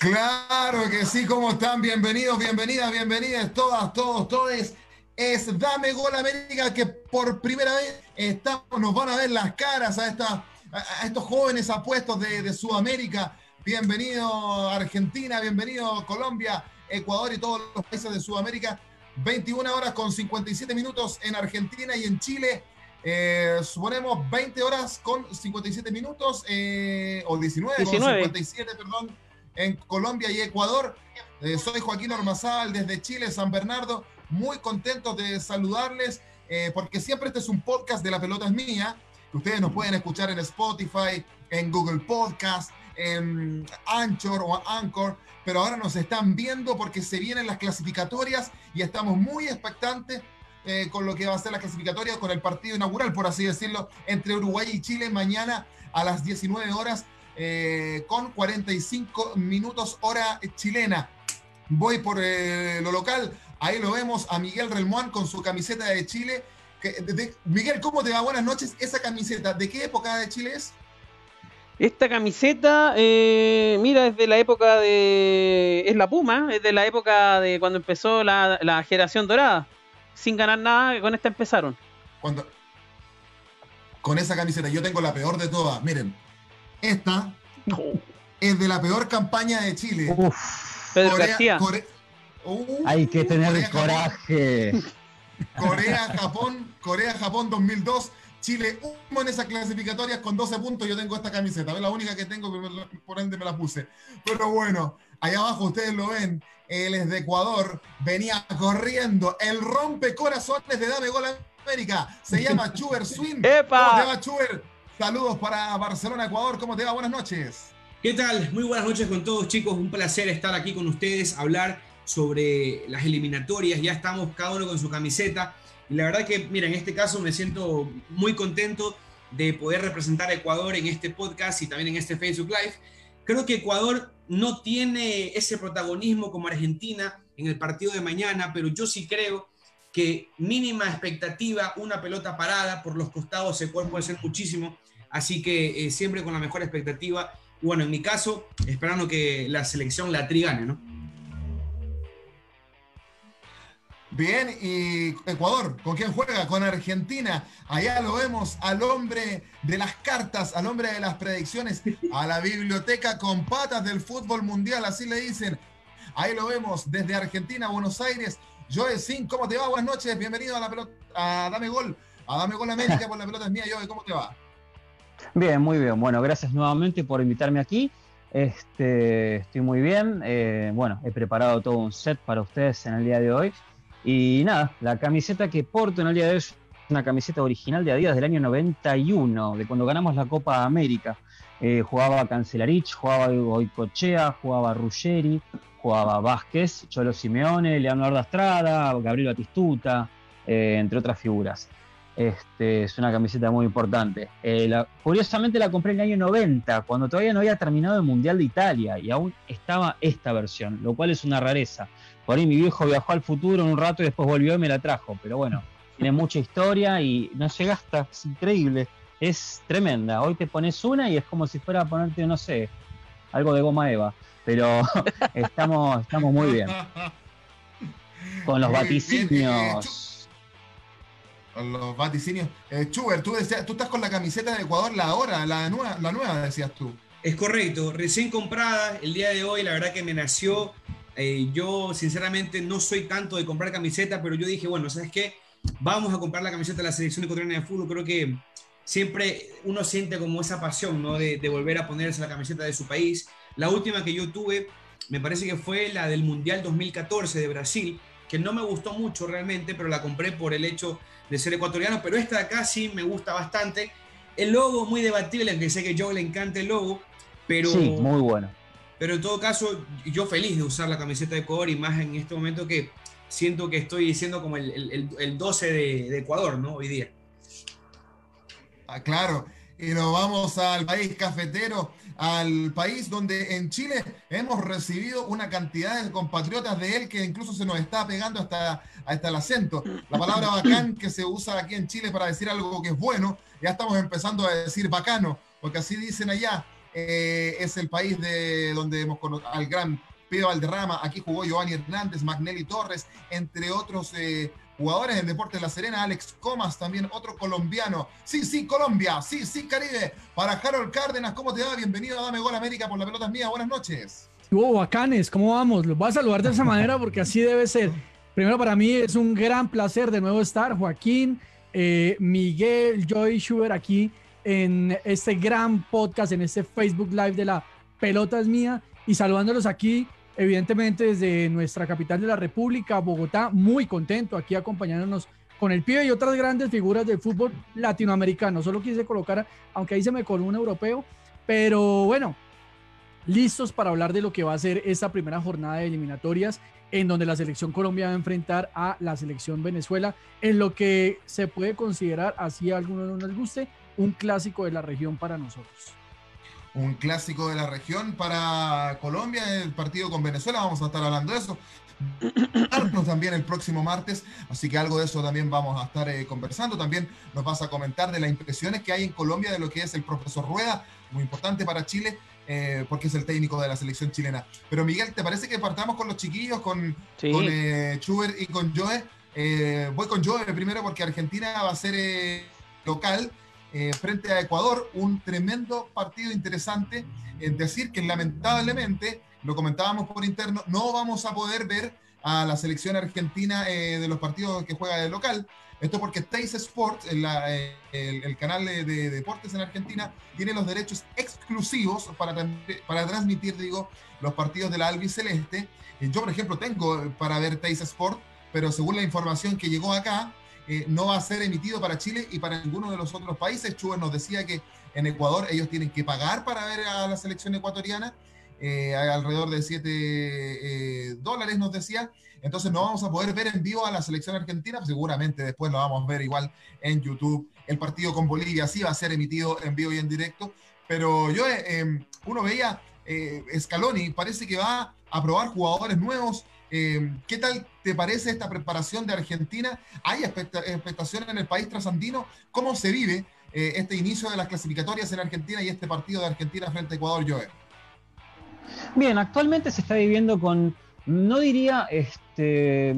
Claro que sí, ¿cómo están? Bienvenidos, bienvenidas, bienvenidas, todas, todos, todes. Es Dame Gol América que por primera vez estamos, nos van a ver las caras a, esta, a estos jóvenes apuestos de, de Sudamérica. Bienvenido Argentina, bienvenido Colombia, Ecuador y todos los países de Sudamérica. 21 horas con 57 minutos en Argentina y en Chile. Eh, suponemos 20 horas con 57 minutos, eh, o 19, 19. con 57, perdón, en Colombia y Ecuador. Eh, soy Joaquín Ormazábal desde Chile, San Bernardo. Muy contentos de saludarles, eh, porque siempre este es un podcast de La Pelota es Mía. Ustedes nos pueden escuchar en Spotify, en Google Podcast, en Anchor o Anchor, pero ahora nos están viendo porque se vienen las clasificatorias y estamos muy expectantes eh, con lo que va a ser la clasificatoria, con el partido inaugural, por así decirlo, entre Uruguay y Chile mañana a las 19 horas eh, con 45 minutos hora chilena. Voy por eh, lo local, ahí lo vemos a Miguel Relmuán con su camiseta de Chile. Que- de- de- Miguel, ¿cómo te va? Buenas noches. Esa camiseta, ¿de qué época de Chile es? Esta camiseta, eh, mira, es de la época de. Es la Puma, es de la época de cuando empezó la, la generación dorada. Sin ganar nada, con esta empezaron. Cuando... Con esa camiseta, yo tengo la peor de todas. Miren, esta es de la peor campaña de Chile. Uf, Pedro García. Core- Uh, hay que tener Corea, coraje. Corea, Japón, Corea, Japón 2002. Chile, uno en esas clasificatorias con 12 puntos. Yo tengo esta camiseta, es la única que tengo, que por ende me la puse. Pero bueno, allá abajo ustedes lo ven. Él es de Ecuador, venía corriendo. El rompe corazones de Dame Gol América. Se llama Chuber Swing. ¡Epa! ¿Cómo te va, Chuber? Saludos para Barcelona, Ecuador. ¿Cómo te va? Buenas noches. ¿Qué tal? Muy buenas noches con todos chicos, un placer estar aquí con ustedes, hablar sobre las eliminatorias, ya estamos cada uno con su camiseta y la verdad que, mira, en este caso me siento muy contento de poder representar a Ecuador en este podcast y también en este Facebook Live. Creo que Ecuador no tiene ese protagonismo como Argentina en el partido de mañana, pero yo sí creo que mínima expectativa, una pelota parada por los costados se puede, ser muchísimo, así que eh, siempre con la mejor expectativa bueno, en mi caso, esperando que la selección la trigane, ¿no? Bien, y Ecuador, ¿con quién juega? Con Argentina. Allá lo vemos al hombre de las cartas, al hombre de las predicciones, a la biblioteca con patas del fútbol mundial, así le dicen. Ahí lo vemos desde Argentina, Buenos Aires. Joel Sin, ¿cómo te va? Buenas noches, bienvenido a la pelota, a Dame Gol, a Dame Gol América, por la pelota es mía, Joel, ¿cómo te va? Bien, muy bien. Bueno, gracias nuevamente por invitarme aquí. Este, estoy muy bien. Eh, bueno, he preparado todo un set para ustedes en el día de hoy. Y nada, la camiseta que porto en el día de hoy es una camiseta original de Adidas del año 91, de cuando ganamos la Copa América. Eh, jugaba Cancelarich, jugaba Goicochea, jugaba Ruggeri, jugaba Vázquez, Cholo Simeone, Leonardo Astrada, Gabriel Batistuta, eh, entre otras figuras. Este, es una camiseta muy importante. Eh, la- curiosamente la compré en el año 90, cuando todavía no había terminado el Mundial de Italia y aún estaba esta versión, lo cual es una rareza. Por ahí mi viejo viajó al futuro un rato y después volvió y me la trajo, pero bueno, tiene mucha historia y no se gasta, es increíble, es tremenda. Hoy te pones una y es como si fuera a ponerte, no sé, algo de goma eva, pero estamos, estamos muy bien. Con los vaticinios. Los vaticinios. Eh, tú, decías- estás con la camiseta de Ecuador, la ahora, la nueva, la nueva, decías tú. Es correcto, recién comprada el día de hoy, la verdad que me nació. eh, yo sinceramente no soy tanto de comprar camiseta, pero yo dije, bueno, ¿sabes qué? Vamos a comprar la camiseta de la selección ecuatoriana de fútbol. Creo que siempre uno siente como esa pasión, ¿no? De volver a ponerse la camiseta de su país. La última que yo tuve, me parece que fue la del Mundial 2014 de Brasil, que no me gustó mucho realmente, pero la compré por el hecho de ser ecuatoriano. Pero esta de acá sí me gusta bastante. El logo muy debatible, aunque sé que a Joe le encanta el logo, pero Sí, muy bueno. pero en todo caso, yo feliz de usar la camiseta de Ecuador y más en este momento que siento que estoy siendo como el, el, 12 de, Ecuador, ¿no? Hoy día. Ah, claro. Y nos vamos al país cafetero, al país donde en Chile hemos recibido una cantidad de compatriotas de él que incluso se nos está pegando hasta, hasta el acento. La palabra bacán que se usa aquí en Chile para decir algo que es bueno, ya estamos empezando a decir bacano, porque así dicen allá. Eh, es el país de donde hemos conocido al gran Pedro Valderrama, aquí jugó Giovanni Hernández, Magnelli Torres, entre otros eh, jugadores del Deporte de La Serena, Alex Comas, también otro colombiano. Sí, sí, Colombia, sí, sí, Caribe. Para Harold Cárdenas, ¿cómo te va? Bienvenido a Dame Gol América por la pelota mía. Buenas noches. Hubo bacanes, ¿cómo vamos? Los voy a saludar de esa manera porque así debe ser. Primero, para mí es un gran placer de nuevo estar, Joaquín, eh, Miguel, Joy Schubert aquí en este gran podcast, en este Facebook Live de la pelota es mía y saludándolos aquí evidentemente desde nuestra capital de la República, Bogotá, muy contento aquí acompañándonos con el pibe y otras grandes figuras del fútbol latinoamericano. Solo quise colocar, aunque ahí se me coló un europeo, pero bueno, listos para hablar de lo que va a ser esta primera jornada de eliminatorias en donde la selección Colombia va a enfrentar a la selección Venezuela en lo que se puede considerar, así a algunos no les guste, un clásico de la región para nosotros un clásico de la región para Colombia, el partido con Venezuela, vamos a estar hablando de eso. también el próximo martes, así que algo de eso también vamos a estar eh, conversando. También nos vas a comentar de las impresiones que hay en Colombia de lo que es el profesor Rueda, muy importante para Chile, eh, porque es el técnico de la selección chilena. Pero Miguel, ¿te parece que partamos con los chiquillos, con, con eh, Schubert y con Joe? voy con Joe primero porque Argentina va a ser local eh, frente a Ecuador, un tremendo partido interesante. Es decir, que lamentablemente, lo comentábamos por interno, no vamos a poder ver a la selección argentina eh, de los partidos que juega de local. Esto porque Teis Sports, eh, el, canal de, deportes en Argentina, tiene los derechos exclusivos para, para transmitir, digo, los partidos de la albiceleste. Yo, por ejemplo, tengo para ver Teis Sport, pero según la información que llegó acá, eh, no va a ser emitido para Chile y para ninguno de los otros países. Chuber nos decía que en Ecuador ellos tienen que pagar para ver a la selección ecuatoriana, eh, alrededor de 7 eh, dólares nos decía. Entonces no vamos a poder ver en vivo a la selección argentina, seguramente después lo vamos a ver igual en YouTube. El partido con Bolivia sí va a ser emitido en vivo y en directo, pero yo, uno veía Scaloni, parece que va a probar jugadores nuevos, eh, ¿Qué tal te parece esta preparación de Argentina? ¿Hay expectación en el país trasandino? ¿Cómo se vive eh, este inicio de las clasificatorias en Argentina y este partido de Argentina frente a Ecuador, Joe? Bien, actualmente se está viviendo con, no diría este,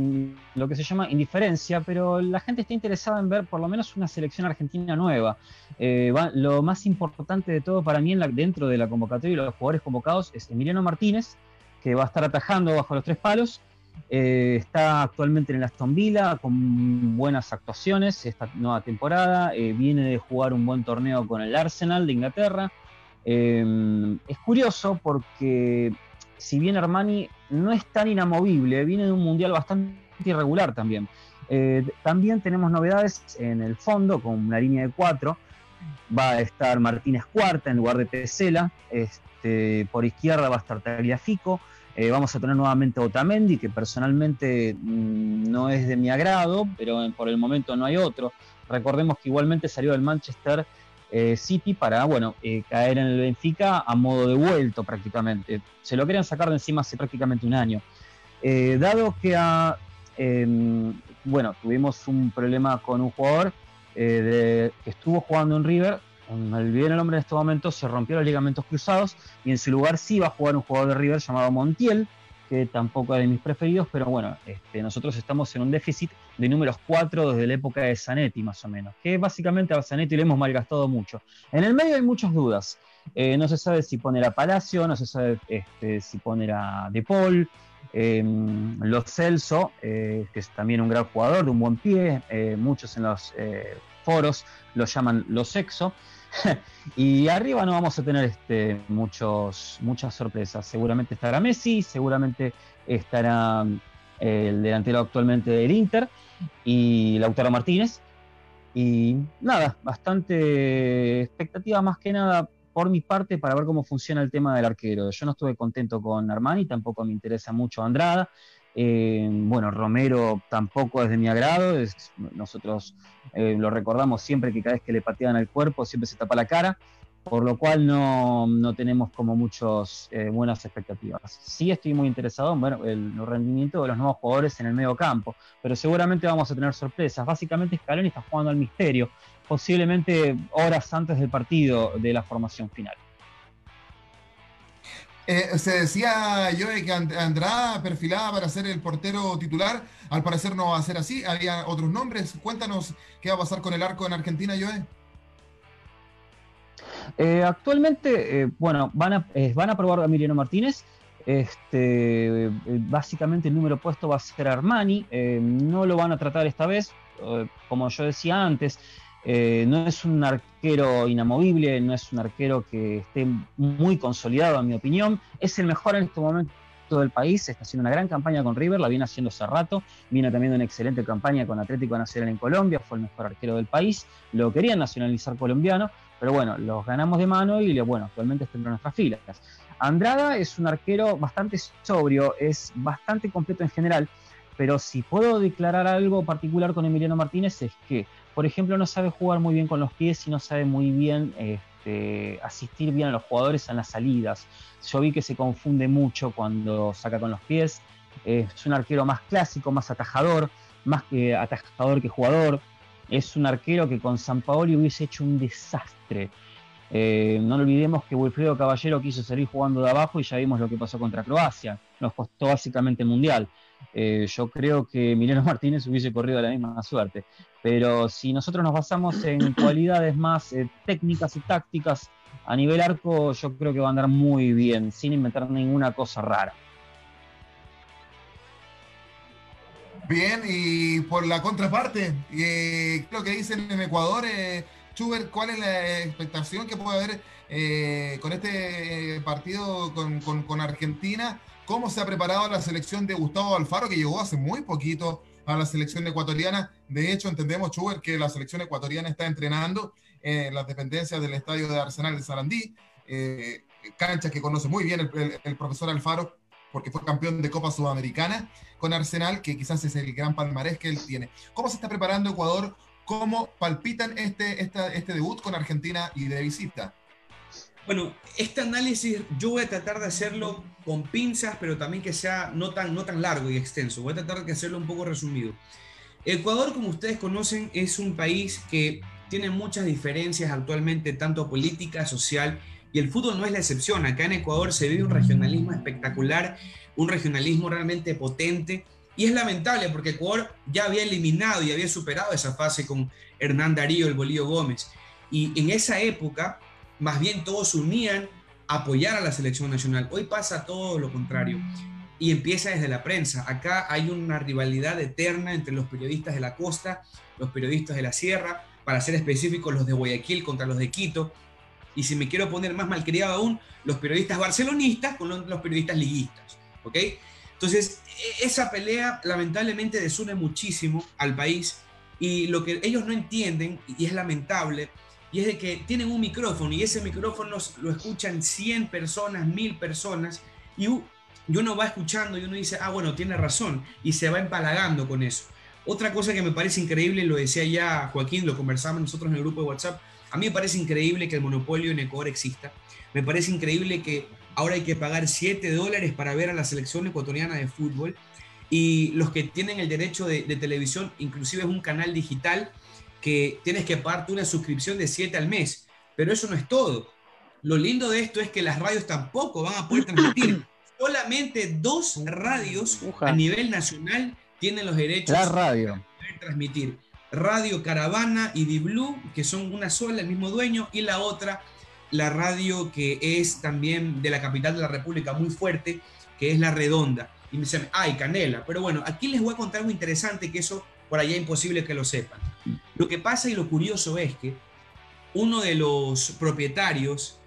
lo que se llama indiferencia, pero la gente está interesada en ver por lo menos una selección argentina nueva. Eh, lo más importante de todo para mí dentro de la convocatoria y los jugadores convocados es Emiliano Martínez, que va a estar atajando bajo los tres palos. Eh, está actualmente en el Aston Villa con buenas actuaciones esta nueva temporada. Eh, viene de jugar un buen torneo con el Arsenal de Inglaterra. Eh, es curioso porque si bien Armani no es tan inamovible, viene de un mundial bastante irregular también. también tenemos novedades en el fondo con una línea de cuatro. Va a estar Martínez Cuarta en lugar de Tesela. Por izquierda va a estar Tagliafico. Eh, vamos a tener nuevamente a Otamendi, que personalmente mm, no es de mi agrado, pero por el momento no hay otro. Recordemos que igualmente salió del Manchester eh, City para, bueno, eh, caer en el Benfica a modo de vuelto prácticamente. Se lo querían sacar de encima hace prácticamente un año. dado que em, bueno, tuvimos un problema con un jugador que estuvo jugando en River, me olvidé el nombre en este momento, se rompió los ligamentos cruzados y en su lugar sí va a jugar un jugador de River llamado Montiel, que tampoco es de mis preferidos, pero bueno, este, nosotros estamos en un déficit de números 4 desde la época de Zanetti más o menos, que básicamente a Zanetti le hemos malgastado mucho. En el medio hay muchas dudas, eh, no se sabe si poner a Palacio, no se sabe este, si poner a De Paul, em, los Celso, eh, que es también un gran jugador, de un buen pie, eh, muchos en los foros lo llaman los sexo. y arriba no vamos a tener este, muchos, muchas sorpresas. Seguramente estará Messi, seguramente estará eh, el delantero actualmente del Inter y Lautaro Martínez. Y nada, bastante expectativa más que nada por mi parte para ver cómo funciona el tema del arquero. Yo no estuve contento con Armani, tampoco me interesa mucho Andrada. Eh, bueno, Romero tampoco es de mi agrado. nosotros eh, lo recordamos siempre que cada vez que le patean al cuerpo siempre se tapa la cara por lo cual no, tenemos como muchas eh, buenas expectativas. Sí estoy muy interesado en ver el, rendimiento de los nuevos jugadores en el medio campo, pero seguramente vamos a tener sorpresas. Básicamente Scaloni está jugando al misterio, posiblemente horas antes del partido de la formación final. Eh, se decía yo que Andrada perfilada para ser el portero titular, al parecer no va a ser así, había otros nombres. Cuéntanos qué va a pasar con el arco en Argentina, Joe. Eh, actualmente, eh, bueno, van a, van a probar a Emiliano Martínez. Este, básicamente el número puesto va a ser Armani. no lo van a tratar esta vez. como yo decía antes, no es un arquero inamovible, no es un arquero que esté muy consolidado, en mi opinión. Es el mejor en este momento del país, está haciendo una gran campaña con River, la viene haciendo hace rato, viene también una excelente campaña con Atlético Nacional en Colombia, fue el mejor arquero del país, lo querían nacionalizar colombiano, pero bueno, los ganamos de mano y bueno, actualmente está en nuestras filas. Andrada es un arquero bastante sobrio, es bastante completo en general, pero si puedo declarar algo particular con Emiliano Martínez es que, por ejemplo, no sabe jugar muy bien con los pies y no sabe muy bien este, asistir bien a los jugadores en las salidas. Yo vi que se confunde mucho cuando saca con los pies. es un arquero más clásico, más atajador, más que atajador que jugador es un arquero que con San Paoli hubiese hecho un desastre. Eh, no olvidemos que Wilfredo Caballero quiso salir jugando de abajo y ya vimos lo que pasó contra Croacia. Nos costó básicamente el Mundial. Eh, yo creo que Emiliano Martínez hubiese corrido la misma suerte. Pero si nosotros nos basamos en cualidades más eh, técnicas y tácticas, a nivel arco yo creo que va a andar muy bien, sin inventar ninguna cosa rara. Bien, y por la contraparte, eh, lo que dicen en Ecuador, eh, Schubert, ¿cuál es la expectación que puede haber eh, con este partido con, Argentina? ¿Cómo se ha preparado la selección de Gustavo Alfaro, que llegó hace muy poquito a la selección ecuatoriana? De hecho, entendemos, Schubert, que la selección ecuatoriana está entrenando en las dependencias del estadio de Arsenal de Sarandí, eh, cancha que conoce muy bien el profesor Alfaro porque fue campeón de Copa Sudamericana con Arsenal, que quizás es el gran palmarés que él tiene. ¿Cómo se está preparando Ecuador? ¿Cómo palpitan este, este debut con Argentina y de visita? Bueno, este análisis yo voy a tratar de hacerlo con pinzas, pero también que sea no tan, no tan largo y extenso. Voy a tratar de hacerlo un poco resumido. Ecuador, como ustedes conocen, es un país que tiene muchas diferencias actualmente, tanto política, social y el fútbol no es la excepción. Acá en Ecuador se vive un regionalismo espectacular, un regionalismo realmente potente. Y es lamentable porque Ecuador ya había eliminado y había superado esa fase con Hernán Darío, el Bolío Gómez. Y en esa época, más bien todos se unían a apoyar a la selección nacional. Hoy pasa todo lo contrario. Y empieza desde la prensa. Acá hay una rivalidad eterna entre los periodistas de la costa, los periodistas de la sierra, para ser específicos, los de Guayaquil contra los de Quito y si me quiero poner más malcriado aún, los periodistas barcelonistas con los periodistas liguistas. ¿Ok? Entonces, e, esa pelea lamentablemente desune muchísimo al país y lo que ellos no entienden, y es lamentable, y es de que tienen un micrófono y ese micrófono lo escuchan 100 personas, 1000 personas, y uno va escuchando y uno dice, ah, bueno, tiene razón, y se va empalagando con eso. Otra cosa que me parece increíble, lo decía ya Joaquín, lo conversamos nosotros en el grupo de WhatsApp, a mí me parece increíble que el monopolio en Ecuador exista. Me parece increíble que ahora hay que pagar 7 dólares para ver a la selección ecuatoriana de fútbol. Y los que tienen el derecho de, televisión, inclusive es un canal digital que tienes que pagarte una suscripción de 7 al mes. Pero eso no es todo. Lo lindo de esto es que las radios tampoco van a poder transmitir. Solamente dos radios a nivel nacional tienen los derechos la radio. de transmitir. Radio Caravana y Di que son una sola, el mismo dueño, y la otra, la radio que es también de la capital de la República, muy fuerte, que es La Redonda. Y me dicen, ay, Canela. Pero bueno, aquí les voy a contar algo interesante que eso por allá es imposible que lo sepan. Lo que pasa y lo curioso es que uno de los propietarios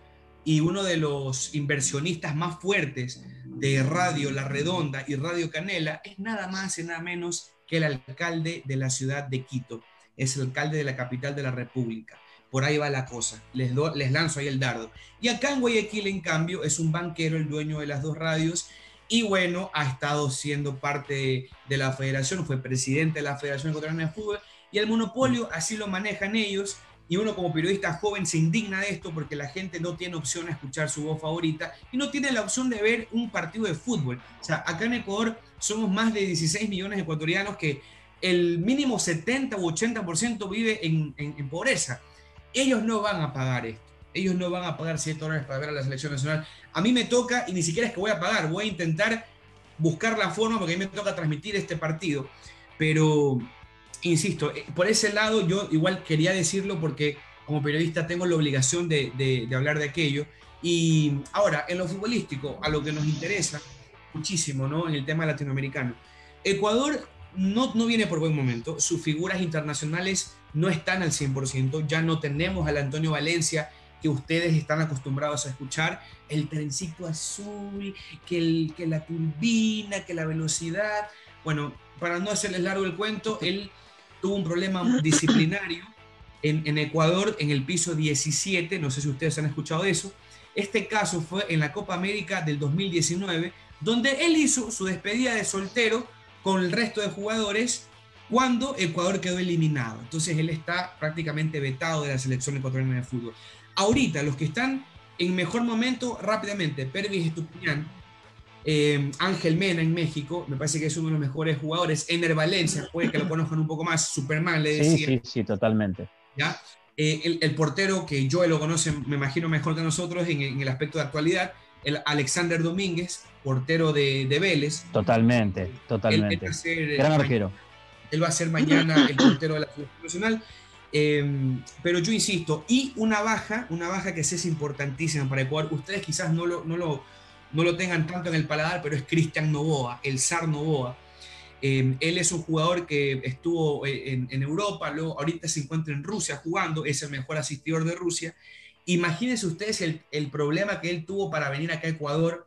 y uno de los inversionistas más fuertes de Radio La Redonda y Radio Canela es nada más y nada menos que el alcalde de la ciudad de Quito, es el alcalde de la capital de la República. por ahí va la cosa. Les, les lanzo ahí el dardo. Y acá en Guayaquil, en cambio, es un banquero el dueño de las dos radios y bueno, ha estado siendo parte de, la federación, fue presidente de la Federación Ecuatoriana de Fútbol y el monopolio así lo manejan ellos y uno como periodista joven se indigna de esto porque la gente no tiene opción a escuchar su voz favorita y no tiene la opción de ver un partido de fútbol. O sea, acá en Ecuador somos más de 16 millones de ecuatorianos que el mínimo 70 u 80% vive en, pobreza. Ellos no van a pagar esto ellos no van a pagar 7 dólares para ver a la selección nacional. A mí me toca, y ni siquiera es que voy a pagar, voy a intentar buscar la forma porque a mí me toca transmitir este partido. Pero, insisto, eh, por ese lado yo igual quería decirlo porque como periodista tengo la obligación de, hablar de aquello. Y ahora, en lo futbolístico, a lo que nos interesa muchísimo, ¿no? En el tema latinoamericano. Ecuador no, no viene por buen momento, sus figuras internacionales no están al 100%, ya no tenemos al Antonio Valencia que ustedes están acostumbrados a escuchar, el trencito azul, que, el, que la turbina, que la velocidad. Bueno, para no hacerles largo el cuento, él tuvo un problema disciplinario en, Ecuador en el piso 17, no sé si ustedes han escuchado eso. Este caso fue en la Copa América del 2019, donde él hizo su despedida de soltero con el resto de jugadores cuando Ecuador quedó eliminado. Entonces él está prácticamente vetado de la selección ecuatoriana de fútbol. Ahorita, los que están en mejor momento, rápidamente, Pervis Estupiñán, eh, Ángel Mena en México, me parece que es uno de los mejores jugadores. Ener Valencia, puede que lo conozcan un poco más, Superman le decía. Sí, sí, sí, totalmente. ¿Ya? Eh, el, portero que yo lo conoce, me imagino mejor que nosotros en, el aspecto de actualidad, el Alexander Domínguez, portero de, Vélez. Totalmente, totalmente. Gran arquero. Él va a ser mañana el portero de la Selección Nacional. Em, pero yo insisto, y una baja, una baja que sí es importantísima para Ecuador. Ustedes quizás no lo, no lo, no lo tengan tanto en el paladar, pero es Cristian Novoa, el zar Novoa. Em, él es un jugador que estuvo eh, en, Europa, luego ahorita se encuentra en Rusia jugando, es el mejor asistidor de Rusia. Imagínense ustedes el, el problema que él tuvo para venir acá a Ecuador,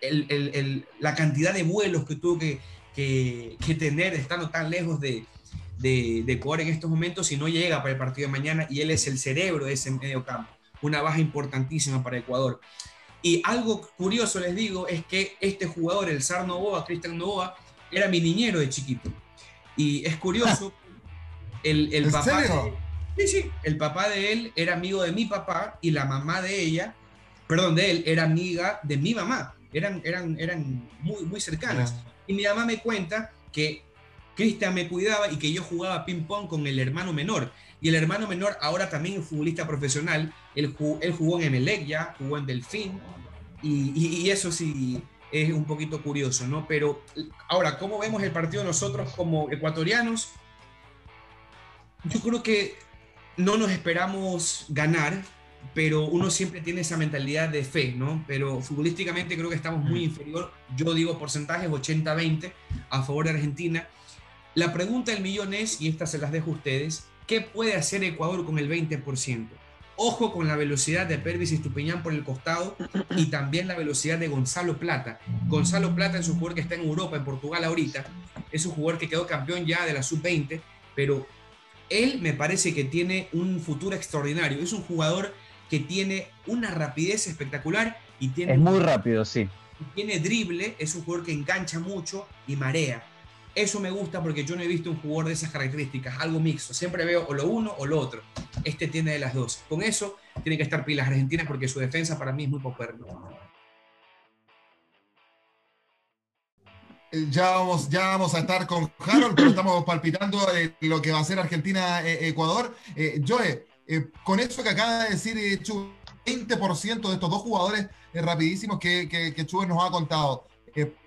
el, el, la cantidad de vuelos que tuvo que, que, que tener estando tan lejos de, de, Ecuador en estos momentos si no llega para el partido de mañana y él es el cerebro de ese medio campo. Una baja importantísima para Ecuador. Y algo curioso les digo es que este jugador, el Sar Novoa, Cristian Novoa, era mi niñero de chiquito. Y es curioso, el, el papá... sí, sí, el papá de él era amigo de mi papá y la mamá de ella, perdón, de él, era amiga de mi mamá. Eran, eran, eran muy, muy cercanas. Y mi mamá me cuenta que Cristian me cuidaba y que yo jugaba ping-pong con el hermano menor. Y el hermano menor ahora también es futbolista profesional. Él jugó, él jugó en Emelec ya, jugó en Delfín. Y, eso sí es un poquito curioso, ¿no? Pero ahora, ¿cómo vemos el partido nosotros como ecuatorianos? Yo creo que no nos esperamos ganar, pero uno siempre tiene esa mentalidad de fe, ¿no? Pero futbolísticamente creo que estamos muy inferior. Yo digo porcentajes 80-20 a favor de Argentina. La pregunta del millón es, y esta se las dejo a ustedes, ¿qué puede hacer Ecuador con el 20%? Ojo con la velocidad de Pervis y Estupiñán por el costado y también la velocidad de Gonzalo Plata. Gonzalo Plata es un jugador que está en Europa, en Portugal ahorita. Es un jugador que quedó campeón ya de la sub-20, pero él me parece que tiene un futuro extraordinario. Es un jugador que tiene una rapidez espectacular y tiene... Es muy rápido, sí. Tiene drible, es un jugador que engancha mucho y marea. Eso me gusta porque yo no he visto un jugador de esas características, algo mixto. Siempre veo o lo uno o lo otro. Este tiene de las dos. Con eso tiene que estar pilas argentinas porque su defensa para mí es muy popular. Eh, ya vamos, ya vamos a estar con Harold, pero estamos palpitando lo que va a ser Argentina-Ecuador. Eh, Joe, eh, con eso que acaba de decir 20% de estos dos jugadores rapidísimos que, que, que nos ha contado,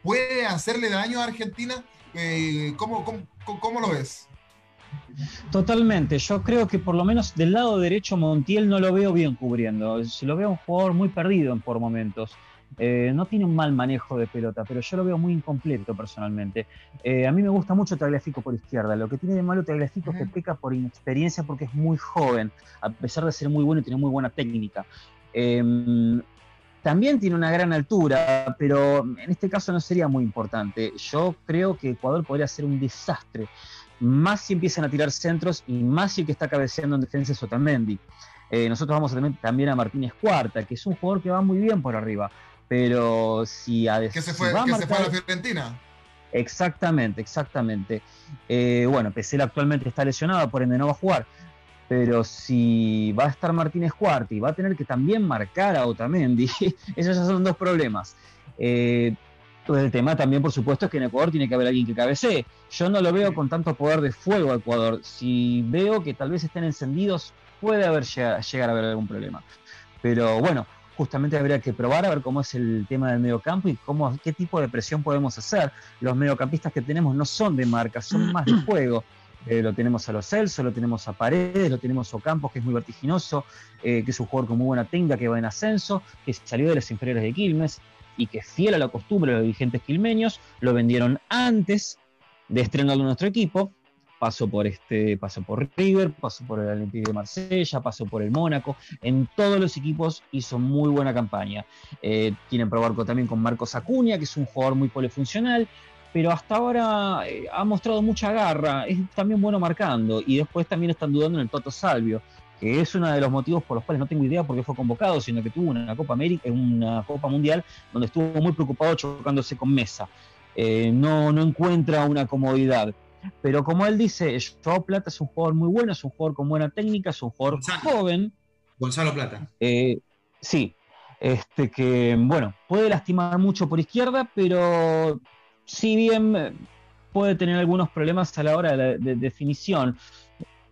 ¿puede hacerle daño a Argentina? Eh, ¿cómo, cómo, lo ves? Totalmente, yo creo que por lo menos del lado derecho Montiel no lo veo bien cubriendo, se lo veo un jugador muy perdido en por momentos. Eh, no tiene un mal manejo de pelota, pero yo lo veo muy incompleto personalmente. Eh, a mí me gusta mucho Tagliafico por izquierda. Lo que tiene de malo Tagliafico es que peca por inexperiencia porque es muy joven, a pesar de ser muy bueno y tener muy buena técnica. Em, también tiene una gran altura, pero en este caso no sería muy importante. Yo creo que Ecuador podría ser un desastre más si empiezan a tirar centros y más si el que está cabeceando en defensa es Otamendi. Eh, nosotros vamos a tener también a Martínez Cuarta, que es un jugador que va muy bien por arriba, pero si a Que se fue, que se fue a la Fiorentina. Exactamente, exactamente. Eh, bueno, Pesela actualmente está lesionado, por ende no va a jugar. Pero si va a estar Martínez Cuarta y va a tener que también marcar a Otamendi, esos ya son dos problemas. Eh, el tema también, por supuesto, es que en Ecuador tiene que haber alguien que cabecee. Yo no lo veo con tanto poder de fuego a Ecuador. Si veo que tal vez estén encendidos, puede haber llegar a haber algún problema. Pero bueno, justamente habría que probar a ver cómo es el tema del mediocampo y cómo, qué tipo de presión podemos hacer. Los mediocampistas que tenemos no son de marca, son más de juego. Eh, lo tenemos a los Celso, lo tenemos a Paredes, lo tenemos a Ocampos, que es muy vertiginoso, eh, que es un jugador con muy buena técnica, que va en ascenso, que salió de las inferiores de Quilmes y que fiel a la costumbre de los dirigentes quilmeños, lo vendieron antes de estrenarlo en nuestro equipo. Pasó por este, pasó por River, pasó por el Olympique de Marsella, pasó por el Mónaco. En todos los equipos hizo muy buena campaña. Eh, tienen probar también con Marcos Acuña, que es un jugador muy polifuncional, pero hasta ahora eh, ha mostrado mucha garra, es también bueno marcando, y después también están dudando en el Toto Salvio, que es uno de los motivos por los cuales no tengo idea por qué fue convocado, sino que tuvo una Copa América, una Copa Mundial, donde estuvo muy preocupado chocándose con Mesa. Eh, no, no encuentra una comodidad. Pero como él dice, Joao Plata es un jugador muy bueno, es un jugador con buena técnica, es un jugador joven. Gonzalo Plata. Eh, sí, este que, bueno, puede lastimar mucho por izquierda, pero si bien eh, puede tener algunos problemas a la hora de, definición,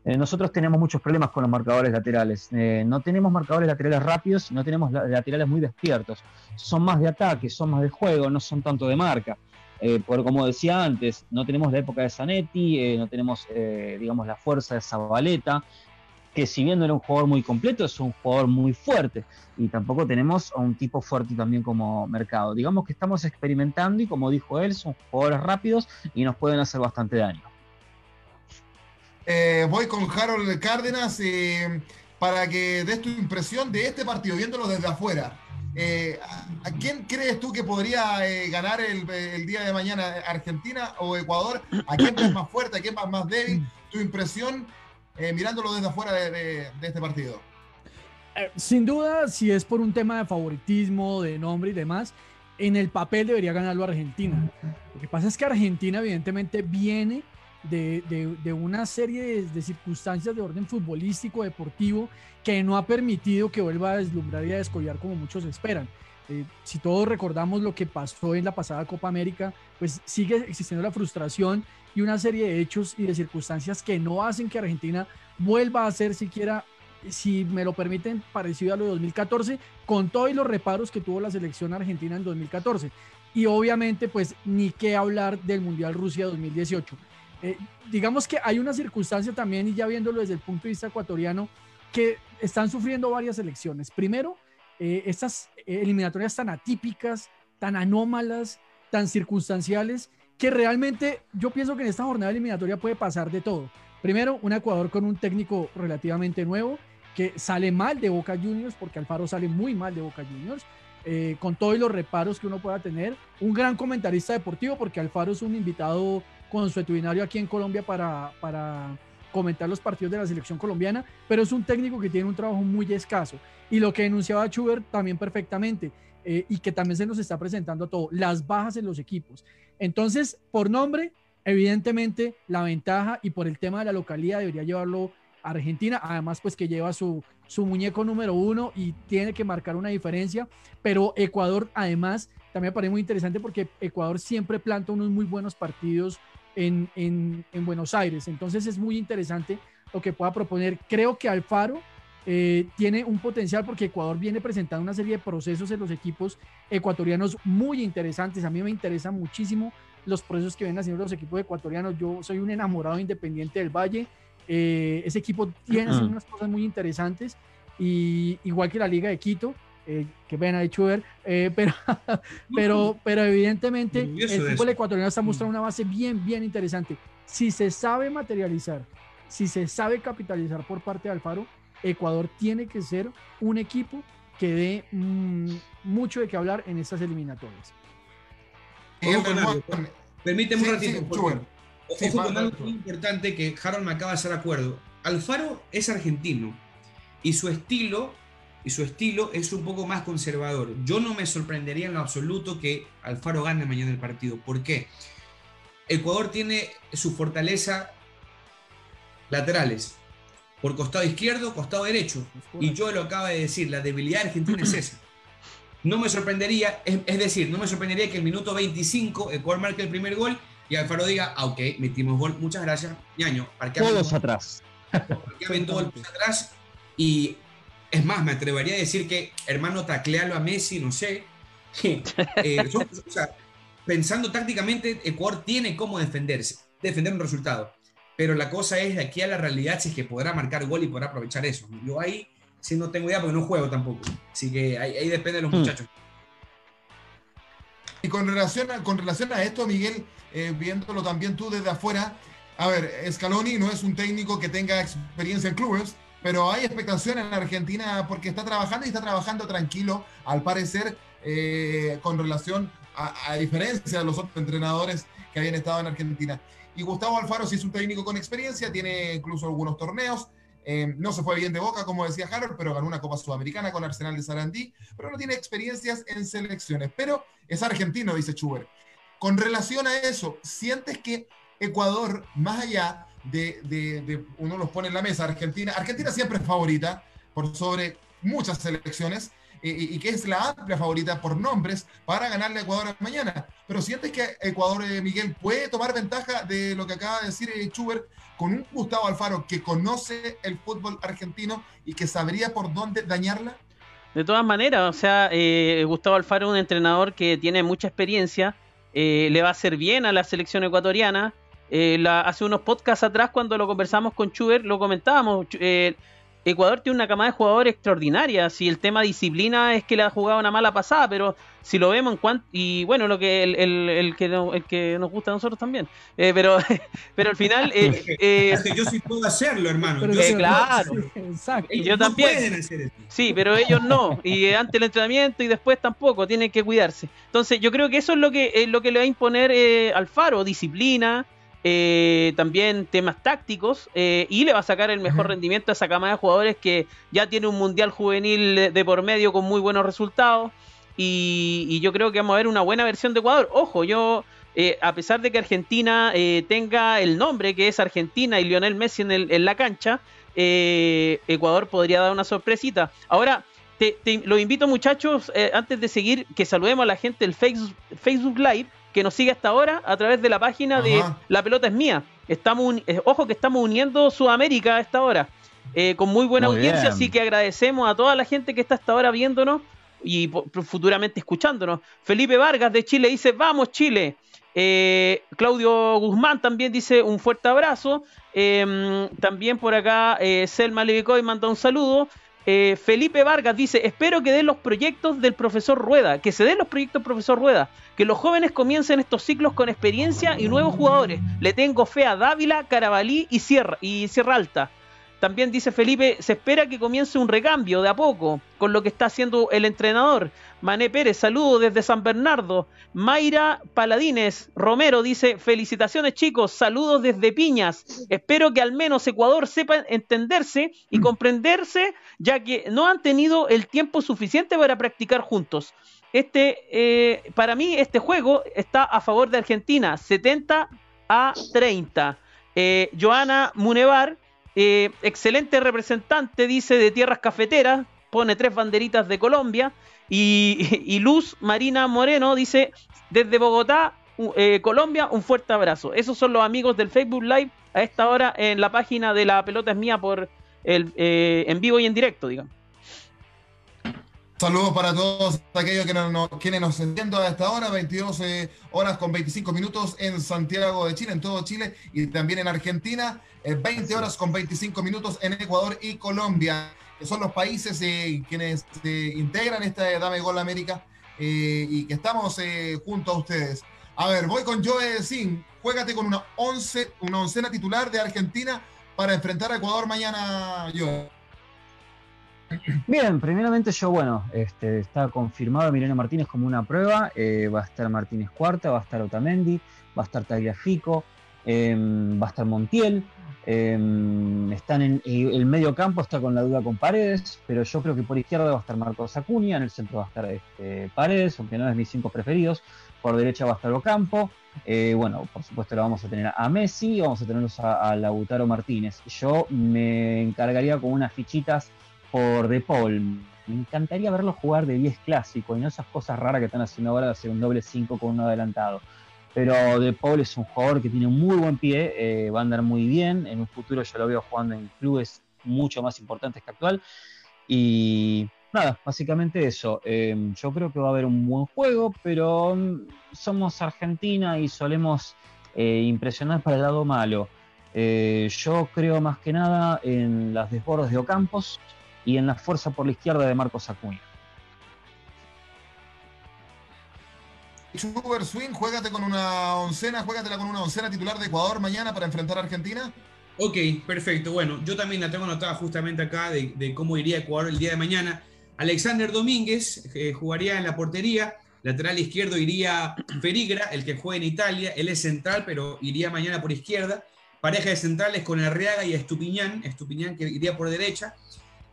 eh, nosotros tenemos muchos problemas con los marcadores laterales. Eh, no tenemos marcadores laterales rápidos, no tenemos laterales muy despiertos. Son más de ataque, son más de juego, no son tanto de marca. por, como decía antes, no tenemos la época de Zanetti, no tenemos, digamos, la fuerza de Zabaleta que si bien era un jugador muy completo, es un jugador muy fuerte. Y tampoco tenemos a un tipo fuerte también como mercado. Digamos que estamos experimentando y como dijo él, son jugadores rápidos y nos pueden hacer bastante daño. Eh, voy con Harold Cárdenas eh, para que des tu impresión de este partido, viéndolo desde afuera. Eh, ¿A quién crees tú que podría ganar el, el, día de mañana? ¿Argentina o Ecuador? ¿A quién es más fuerte? ¿A quién es más débil? ¿Tu impresión eh, mirándolo desde afuera de, este partido? Eh, sin duda, si es por un tema de favoritismo, de nombre y demás, en el papel debería ganarlo Argentina. Lo que pasa es que Argentina evidentemente viene de, una serie de, circunstancias de orden futbolístico, deportivo, que no ha permitido que vuelva a deslumbrar y a descollar como muchos esperan. Eh, si todos recordamos lo que pasó en la pasada Copa América, pues sigue existiendo la frustración y una serie de hechos y de circunstancias que no hacen que Argentina vuelva a ser siquiera, si me lo permiten, parecido a lo de 2014, con todos los reparos que tuvo la selección argentina en 2014. Y obviamente, pues ni qué hablar del Mundial Rusia 2018. Eh, digamos que hay una circunstancia también, y ya viéndolo desde el punto de vista ecuatoriano, que están sufriendo varias elecciones. Primero, eh, estas eliminatorias tan atípicas, tan anómalas, tan circunstanciales, que realmente yo pienso que en esta jornada eliminatoria puede pasar de todo. Primero, un Ecuador con un técnico relativamente nuevo que sale mal de Boca Juniors, porque Alfaro sale muy mal de Boca Juniors, eh, con todos los reparos que uno pueda tener. Un gran comentarista deportivo, porque Alfaro es un invitado consuetudinario aquí en Colombia para, para comentar los partidos de la selección colombiana, pero es un técnico que tiene un trabajo muy escaso. Y lo que denunciaba Schubert también perfectamente, eh, y que también se nos está presentando todo, las bajas en los equipos. Entonces, por nombre, evidentemente la ventaja y por el tema de la localidad debería llevarlo a Argentina, además pues que lleva su, su muñeco número uno y tiene que marcar una diferencia, pero Ecuador además también me parece muy interesante porque Ecuador siempre planta unos muy buenos partidos en, en, en Buenos Aires, entonces es muy interesante lo que pueda proponer. Creo que Alfaro eh, tiene un potencial porque Ecuador viene presentando una serie de procesos en los equipos ecuatorianos muy interesantes. A mí me interesan muchísimo los procesos que vienen haciendo los equipos ecuatorianos. Yo soy un enamorado independiente del Valle. Eh, ese equipo tiene unas cosas muy interesantes y igual que la Liga de Quito. Eh, que ven a hecho ver, pero, pero, pero evidentemente el fútbol ecuatoriano está mostrando una base bien, bien interesante. Si se sabe materializar, si se sabe capitalizar por parte de Alfaro, Ecuador tiene que ser un equipo que dé mm, mucho de qué hablar en estas eliminatorias. Permíteme un ratito. Ojo con algo muy importante que Harold me acaba de hacer acuerdo. Alfaro es argentino y su estilo y su estilo es un poco más conservador. Yo no me sorprendería en lo absoluto que Alfaro gane mañana el partido. ¿Por qué? Ecuador tiene su fortaleza laterales, por costado izquierdo, costado derecho. Y yo lo acabo de decir, la debilidad argentina es esa. No me sorprendería, es, decir, no me sorprendería que el minuto 25 Ecuador marque el primer gol y Alfaro diga, ah, ok, metimos gol, muchas gracias, ñaño. Todos atrás. todos atrás y es más, me atrevería a decir que, hermano, taclealo a Messi, no sé. Eh, o sea, pensando tácticamente, Ecuador tiene cómo defenderse, defender un resultado. Pero la cosa es de aquí a la realidad si es que podrá marcar gol y podrá aprovechar eso. Yo ahí sí no tengo idea porque no juego tampoco. Así que ahí, depende de los hmm. muchachos. Y con relación a, con relación a esto, Miguel, eh, viéndolo también tú desde afuera, a ver, Scaloni no es un técnico que tenga experiencia en clubes, pero hay expectación en Argentina porque está trabajando y está trabajando tranquilo, al parecer, eh, con relación a, diferencia de los otros entrenadores que habían estado en Argentina. Y Gustavo Alfaro sí es un técnico con experiencia, tiene incluso algunos torneos. Eh, no se fue bien de boca, como decía Harold, pero ganó una Copa Sudamericana con Arsenal de Sarandí, pero no tiene experiencias en selecciones. Pero es argentino, dice Schubert. Con relación a eso, ¿sientes que Ecuador, más allá de, uno los pone en la mesa, Argentina, Argentina siempre es favorita por sobre muchas selecciones eh, y, que es la amplia favorita por nombres para ganarle a Ecuador mañana. Pero sientes que Ecuador, eh, Miguel, puede tomar ventaja de lo que acaba de decir eh, Schubert con un Gustavo Alfaro que conoce el fútbol argentino y que sabría por dónde dañarla? De todas maneras, o sea, Gustavo Alfaro es un entrenador que tiene mucha experiencia, le va a hacer bien a la selección ecuatoriana, eh, hace unos podcasts atrás, cuando lo conversamos con Chuber, lo comentábamos. Eh, Ecuador tiene una camada de jugadores extraordinaria. Si el tema disciplina es que le ha jugado una mala pasada, pero si lo vemos en cuanto. Y bueno, lo que el, el, que, el que nos gusta a nosotros también. Eh, pero, pero al final. yo sí puedo hacerlo, hermano. claro. Exacto. Yo también. Sí, pero ellos no. Y ante el entrenamiento y después tampoco. Tienen que cuidarse. Entonces, yo creo que eso es lo que, lo que le va a imponer al Faro: disciplina. Eh, también temas tácticos eh, y le va a sacar el mejor rendimiento a esa camada de jugadores que ya tiene un mundial juvenil de, por medio con muy buenos resultados y, yo creo que vamos a ver una buena versión de Ecuador. Ojo, yo eh, a pesar de que Argentina tenga el nombre que es Argentina y Lionel Messi en, la cancha, Ecuador podría dar una sorpresita. Ahora, te, lo invito muchachos, antes de seguir, que saludemos a la gente del Facebook, Facebook Live que nos sigue hasta ahora a través de la página de La Pelota es Mía. Estamos eh, ojo que estamos uniendo Sudamérica a esta hora. Eh, con muy buena audiencia, así que agradecemos a toda la gente que está hasta ahora viéndonos y futuramente escuchándonos. Felipe Vargas de Chile dice, vamos Chile. Eh, Claudio Guzmán también dice un fuerte abrazo. Em, también por acá Selma Levicoy manda un saludo. Felipe Vargas dice, espero que den los proyectos del profesor Rueda, que se den los proyectos del profesor Rueda que los jóvenes comiencen estos ciclos con experiencia y nuevos jugadores. Le tengo fe a Dávila, Carabalí y Sierra, y Sierra Alta. También dice Felipe, se espera que comience un recambio de a poco con lo que está haciendo el entrenador. Mané Pérez, saludo desde San Bernardo. Mayra Paladines Romero dice, felicitaciones chicos, saludos desde Piñas. Espero que al menos Ecuador sepa entenderse y comprenderse, ya que no han tenido el tiempo suficiente para practicar juntos. Este, eh, para mí, este juego está a favor de Argentina, 70 a 30. Eh, Joana Munevar, eh, excelente representante, dice, de tierras cafeteras, pone tres banderitas de Colombia. Y, Luz Marina Moreno dice, desde Bogotá, Colombia, un fuerte abrazo. Esos son los amigos del Facebook Live a esta hora en la página de La Pelota es Mía por el, en vivo y en directo, digamos. Saludos para todos aquellos que nos, quienes nos entienden a esta hora, 22 eh, horas con 25 minutos en Santiago de Chile, en todo Chile y también en Argentina, 20 eh, horas con 25 minutos en Ecuador y Colombia, que son los países eh, quienes integran esta Dame Gol América y que estamos junto a ustedes. A ver, voy con Joe Sin, juégate con una, once, una oncena titular de Argentina para enfrentar a Ecuador mañana, Joe. Bien, primeramente yo, bueno, este, está confirmado Emiliano Martínez como una prueba, eh, va a estar Martínez Cuarta, va a estar Otamendi, va a estar Tagliafico, Em, va a estar Montiel. Em, están en el medio campo, está con la duda con Paredes, pero yo creo que por izquierda va a estar Marcos Acuña, en el centro va a estar este, Paredes, aunque no es mis cinco preferidos. Por derecha va a estar Ocampo. Eh, bueno, por supuesto lo vamos a tener a Messi vamos a tenerlos a, Lautaro Martínez. Yo me encargaría con unas fichitas por De Paul. Me encantaría verlo jugar de 10 clásico y no esas cosas raras que están haciendo ahora de hacer un doble 5 con uno adelantado. Pero De Paul es un jugador que tiene un muy buen pie, eh, va a andar muy bien. En un futuro yo lo veo jugando en clubes mucho más importantes que actual. Y nada, básicamente eso. Em, yo creo que va a haber un buen juego, pero mm, somos Argentina y solemos eh, impresionar para el lado malo. Eh, yo creo más que nada en las desbordes de Ocampos y en la fuerza por la izquierda de Marcos Acuña. Super Swing, juégate con una oncena, juégatela con una oncena titular de Ecuador mañana para enfrentar a Argentina. Ok, perfecto. Bueno, yo también la tengo anotada justamente acá de, cómo iría Ecuador el día de mañana. Alexander Domínguez eh, jugaría en la portería. Lateral izquierdo iría Ferigra, el que juega en Italia. Él es central, pero iría mañana por izquierda. Pareja de centrales con Arriaga y Estupiñán. Estupiñán que iría por derecha.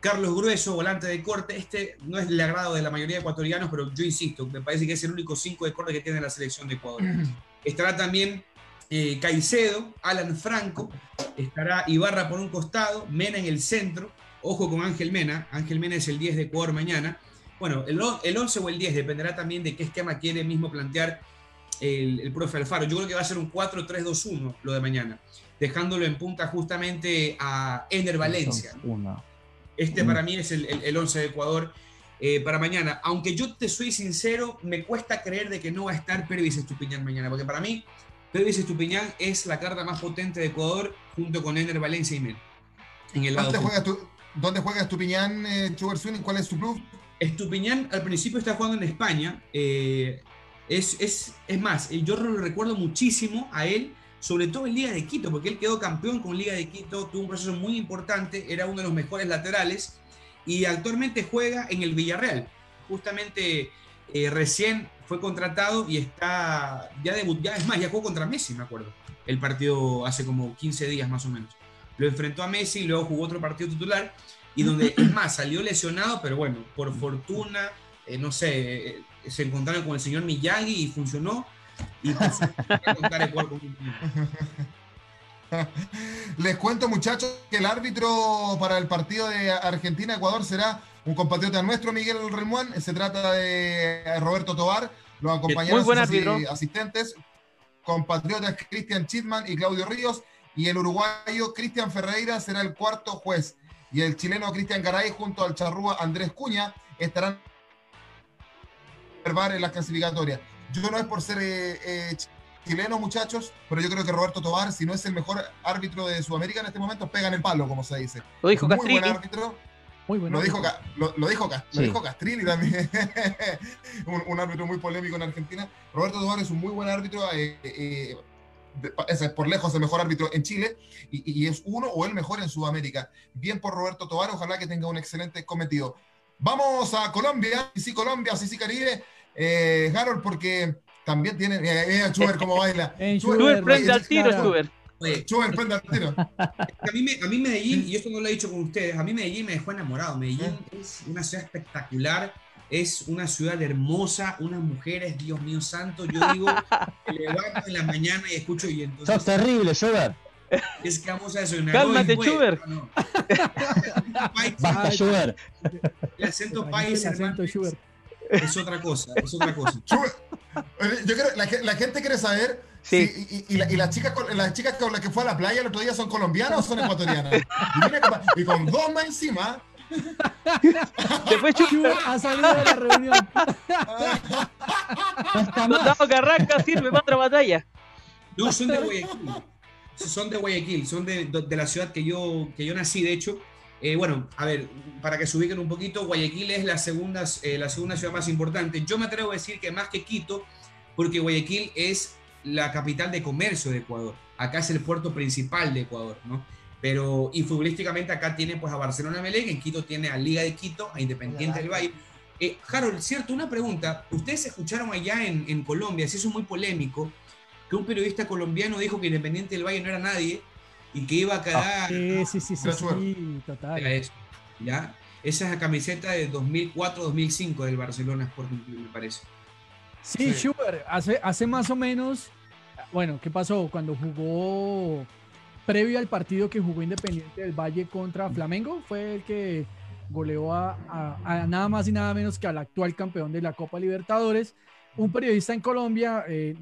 Carlos Grueso, volante de corte. Este no es el agrado de la mayoría de ecuatorianos, pero yo insisto, me parece que es el único 5 de corte que tiene la selección de Ecuador. Estará también eh, Caicedo, Alan Franco. Estará Ibarra por un costado, Mena en el centro. Ojo con Ángel Mena. Ángel Mena es el 10 de Ecuador mañana. Bueno, el, el 11 o el 10 dependerá también de qué esquema quiere mismo plantear el, el profe Alfaro. Yo creo que va a ser un 4-3-2-1 lo de mañana, dejándolo en punta justamente a Ener Valencia. Este para mí es el, el, 11 de Ecuador eh, para mañana. Aunque yo te soy sincero, me cuesta creer de que no va a estar Pervis Estupiñán mañana, porque para mí Pervis Estupiñán es la carta más potente de Ecuador junto con Ener Valencia y Mel. En el ¿Dónde, juega ¿Dónde juega Estupiñán, eh, ¿Cuál es su club? Estupiñán al principio está jugando en España. Eh, es, es, es, más, yo lo recuerdo muchísimo a él sobre todo en Liga de Quito, porque él quedó campeón con Liga de Quito, tuvo un proceso muy importante, era uno de los mejores laterales y actualmente juega en el Villarreal. Justamente eh, recién fue contratado y está ya debut, ya es más, ya jugó contra Messi, me acuerdo. El partido hace como 15 días más o menos. Lo enfrentó a Messi, luego jugó otro partido titular y donde, es más, salió lesionado, pero bueno, por fortuna, eh, no sé, eh, se encontraron con el señor Miyagi y funcionó Les cuento, muchachos, que el árbitro para el partido de Argentina-Ecuador será un compatriota nuestro, Miguel Remuán. Se trata de Roberto Tobar. Lo acompañarán sus asistentes, compatriotas Cristian Chitman y Claudio Ríos. Y el uruguayo Cristian Ferreira será el cuarto juez. Y el chileno Cristian Garay junto al charrúa Andrés Cuña estarán en las clasificatorias. Yo no es por ser eh, eh, chileno, muchachos, pero yo creo que Roberto Tobar, si no es el mejor árbitro de Sudamérica en este momento, pega en el palo, como se dice. Lo dijo Muy Castrilli. buen árbitro. Muy bueno. Lo dijo, lo, dijo, dijo Castrilli también. un, árbitro muy polémico en Argentina. Roberto Tobar es un muy buen árbitro. Eh, es por lejos el mejor árbitro en Chile y, y, es uno o el mejor en Sudamérica. Bien por Roberto Tobar, ojalá que tenga un excelente cometido. Vamos a Colombia, sí, sí Colombia, sí, sí Caribe. Eh, Harold, porque también tiene. Mira, Chuber cómo baila. Chuber prende al tiro, Chuber. Chuber prende al tiro. A mí, me, a mí Medellín, y esto no lo he dicho con ustedes, a mí Medellín me dejó enamorado. Medellín ¿Eh? es una ciudad espectacular, es una ciudad hermosa, unas mujeres, Dios mío santo. Yo digo, me levanto en la mañana y escucho y entonces. Sos terrible, Chuber. Es que vamos a desayunar. Cálmate, Chuber. Basta, Chuber. El acento país, hermano. Es otra cosa, es otra cosa. Yo creo, la, la gente quiere saber Sí. Si, y, y, las chicas las chicas con las que fue a la playa el otro día son colombianas o son ecuatorianas. Y, y con dos más encima. Se fue Chuba. Ha salido de la reunión. no dado que arranca, sirve para otra batalla. No, son de Guayaquil. Son de Guayaquil, son de, de, la ciudad que yo, que yo nací, de hecho. Eh, bueno, a ver, para que se ubiquen un poquito, Guayaquil es la segunda, eh, la segunda ciudad más importante. Yo me atrevo a decir que más que Quito, porque Guayaquil es la capital de comercio de Ecuador. Acá es el puerto principal de Ecuador, ¿no? Pero, y futbolísticamente acá tiene pues a Barcelona Melec, en Quito tiene a Liga de Quito, a Independiente del Valle. Eh, Harold, cierto, una pregunta. Ustedes escucharon allá en, en Colombia, eso es muy polémico, que un periodista colombiano dijo que Independiente del Valle no era nadie y que iba a quedar. Sí, sí, sí, sí, sí, total. Era eso, ¿ya? Esa es la camiseta de 2004-2005 del Barcelona Sporting Club, me parece. Sí, Sí. Schubert, hace, hace más o menos, bueno, ¿qué pasó? Cuando jugó, previo al partido que jugó Independiente del Valle contra Flamengo, fue el que goleó a, a- a nada más y nada menos que al actual campeón de la Copa Libertadores. Un periodista en Colombia, eh,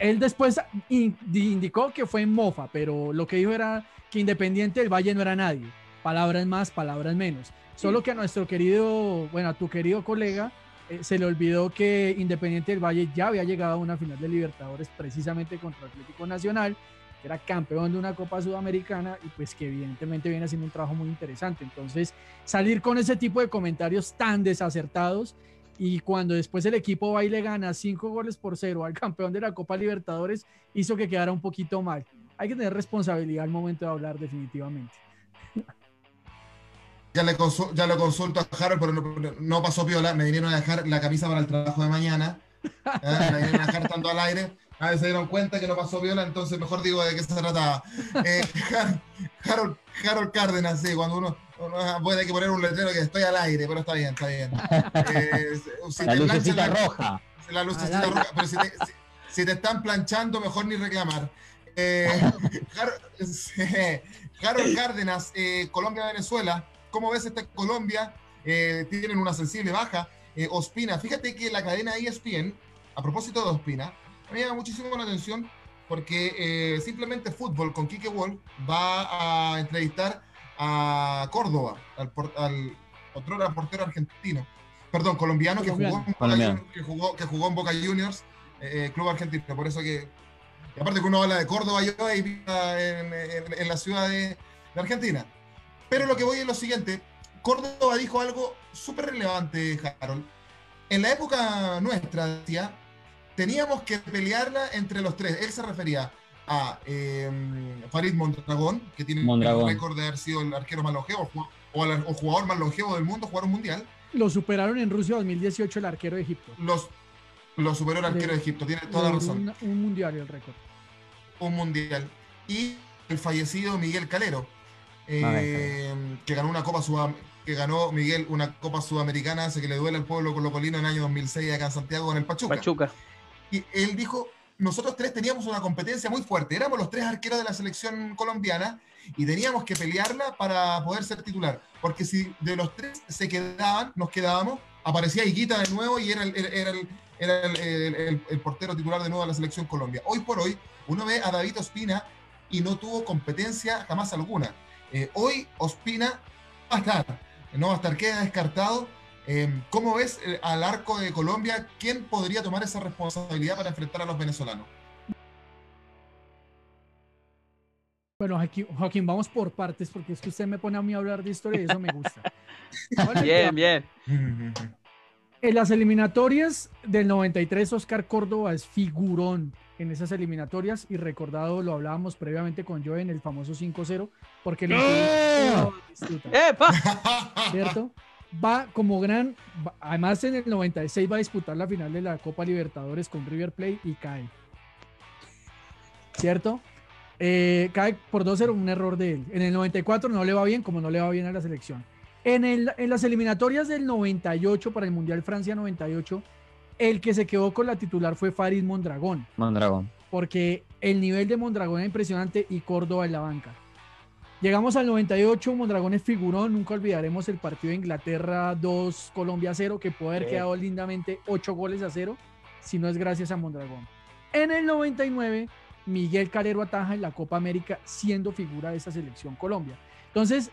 él después in- di- indicó que fue en Mofa, pero lo que dijo era que Independiente del Valle no era nadie. Palabras más, palabras menos. Solo que a nuestro querido, bueno, a tu querido colega, eh, se le olvidó que Independiente del Valle ya había llegado a una final de Libertadores precisamente contra Atlético Nacional, que era campeón de una Copa Sudamericana y pues que evidentemente viene haciendo un trabajo muy interesante. Entonces, salir con ese tipo de comentarios tan desacertados y cuando después el equipo va y le gana cinco goles por cero al campeón de la Copa Libertadores, hizo que quedara un poquito mal. Hay que tener responsabilidad al momento de hablar definitivamente. Ya le, consu- ya lo consulto a Harold, pero no, pasó piola. Me vinieron a dejar la camisa para el trabajo de mañana. Ah, Me vinieron a dejar tanto al aire. A ver, se dieron cuenta que no pasó piola, entonces mejor digo de qué se trataba. Eh, Har- Harold, Harold Cárdenas, sí, cuando uno puede que poner un letrero que estoy al aire, pero está bien, está bien. Eh, si La te lucecita la- roja. la lucecita roja, pero si te, si- si te están planchando, mejor ni reclamar. Eh, Harold Cárdenas, eh, Colombia-Venezuela. ¿Cómo ves esta Colombia? Eh, tienen una sensible baja. Eh, Ospina, fíjate que la cadena ESPN, a propósito de Ospina, me llama muchísimo la atención porque eh, simplemente fútbol con Quique Wolf va a entrevistar a Córdoba, al, al otrora portero argentino, perdón, colombiano, que jugó, Colombiano. Boca que jugó, que jugó en Boca Juniors, eh, club argentino. Por eso que, y aparte que uno habla de Córdoba, yo ahí en, en- en la ciudad de, de Argentina. Pero lo que voy es lo siguiente, Córdoba dijo algo súper relevante, Harold. En la época nuestra, decía, teníamos que pelearla entre los tres. Él se refería a eh, Farid Mondragón, que tiene Mondragón. el récord de haber sido el arquero más longevo o, el o jugador más longevo del mundo, jugar un mundial. Lo superaron en Rusia 2018 el arquero de Egipto. Los, lo superó el arquero De- de Egipto, tiene toda la razón. Un, un mundial el récord. un mundial. Y el fallecido Miguel Calero, eh, Ah, que ganó una Copa Sudam- que ganó Miguel una Copa Sudamericana, hace que le duele al pueblo colocolino en el año 2006 acá en Santiago con el Pachuca. Pachuca. Y él dijo, nosotros tres teníamos una competencia muy fuerte, éramos los tres arqueros de la selección colombiana y teníamos que pelearla para poder ser titular, porque si de los tres se quedaban, nos quedábamos, aparecía Higuita de nuevo y era el, portero titular de nuevo de la selección Colombia. Hoy por hoy, uno ve a David Ospina y no tuvo competencia jamás alguna. Eh, hoy Ospina va a estar, no va a estar, queda descartado. Eh, ¿Cómo ves eh, al arco de Colombia? ¿Quién podría tomar esa responsabilidad para enfrentar a los venezolanos? Bueno, Joaquín, Joaquín, vamos por partes porque es que usted me pone a mí a hablar de historia y eso me gusta. Bueno, Bien, bien. En las eliminatorias del 93, Oscar Córdoba es figurón en esas eliminatorias y recordado, lo hablábamos previamente con Joe en el famoso 5-0, porque le ¡Eh! ¡Epa! ¿cierto? Va como gran, además en el 96 va a disputar la final de la Copa Libertadores con River Plate y cae. ¿Cierto? Eh, cae por 2-0, un error de él. En el 94 no le va bien, como no le va bien a la selección. En, el- en las eliminatorias del 98 para el Mundial Francia 98, el que se quedó con la titular fue Farid Mondragón Mondragón. porque el nivel de Mondragón es impresionante y Córdoba en la banca. Llegamos al 98, Mondragón es figurón, nunca olvidaremos el partido de Inglaterra 2, Colombia 0, que puede haber Sí. quedado lindamente 8 goles a 0, si no es gracias a Mondragón. En el 99, Miguel Calero ataja en la Copa América siendo figura de esa selección Colombia. Entonces,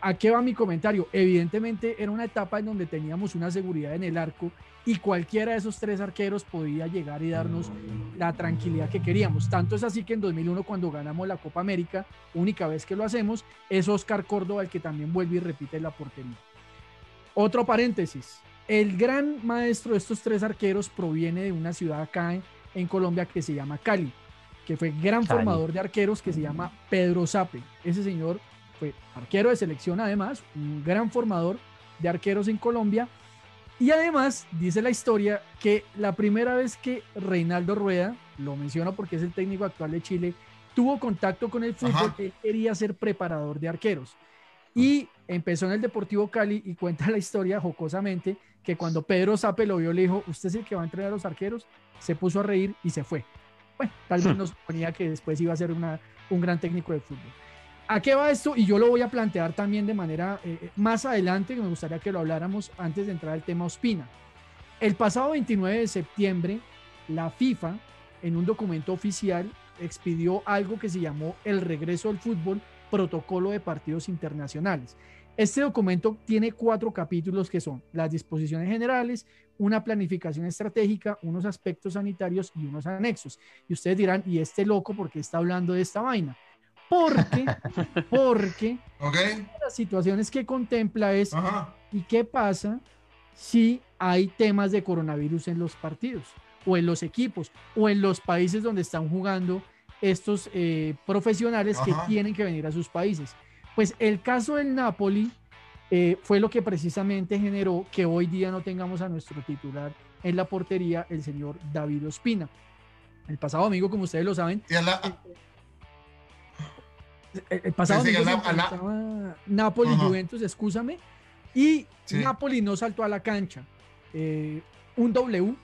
¿a qué va mi comentario? Evidentemente era una etapa en donde teníamos una seguridad en el arco y cualquiera de esos tres arqueros podía llegar y darnos la tranquilidad que queríamos. Tanto es así que en 2001 cuando ganamos la Copa América, única vez que lo hacemos, es Oscar Córdoba el que también vuelve y repite la portería. Otro paréntesis, el gran maestro de estos tres arqueros proviene de una ciudad acá en, en Colombia que se llama Cali, que fue gran Cali. formador de arqueros que se llama Pedro Sape. Ese señor fue arquero de selección además, un gran formador de arqueros en Colombia Y además dice la historia que la primera vez que Reinaldo Rueda, lo menciono porque es el técnico actual de Chile, tuvo contacto con el fútbol, él quería ser preparador de arqueros. Y empezó en el Deportivo Cali y cuenta la historia jocosamente que cuando Pedro Zape lo vio le dijo, usted es el que va a entrenar a los arqueros, se puso a reír y se fue. Bueno, tal vez nos suponía que después iba a ser una, un gran técnico de fútbol. ¿A qué va esto? Y yo lo voy a plantear también de manera eh, eh, más adelante, que me gustaría que lo habláramos antes de entrar al tema Ospina. El pasado 29 de septiembre, la FIFA, en un documento oficial, expidió algo que se llamó el regreso del fútbol, protocolo de partidos internacionales. Este documento tiene cuatro capítulos que son las disposiciones generales, una planificación estratégica, unos aspectos sanitarios y unos anexos. Y ustedes dirán, ¿y este loco por qué está hablando de esta vaina? Porque, porque las situaciones que contempla es, ¿y qué pasa si hay temas de coronavirus en los partidos o en los equipos o en los países donde están jugando estos eh, profesionales que tienen que venir a sus países? Pues el caso del Napoli eh, fue lo que precisamente generó que hoy día no tengamos a nuestro titular en la portería, el señor David Ospina. El pasado amigo, como ustedes lo saben, el, pasado Napoli Juventus, escúchame, y Napoli no saltó a la cancha. Eh, un W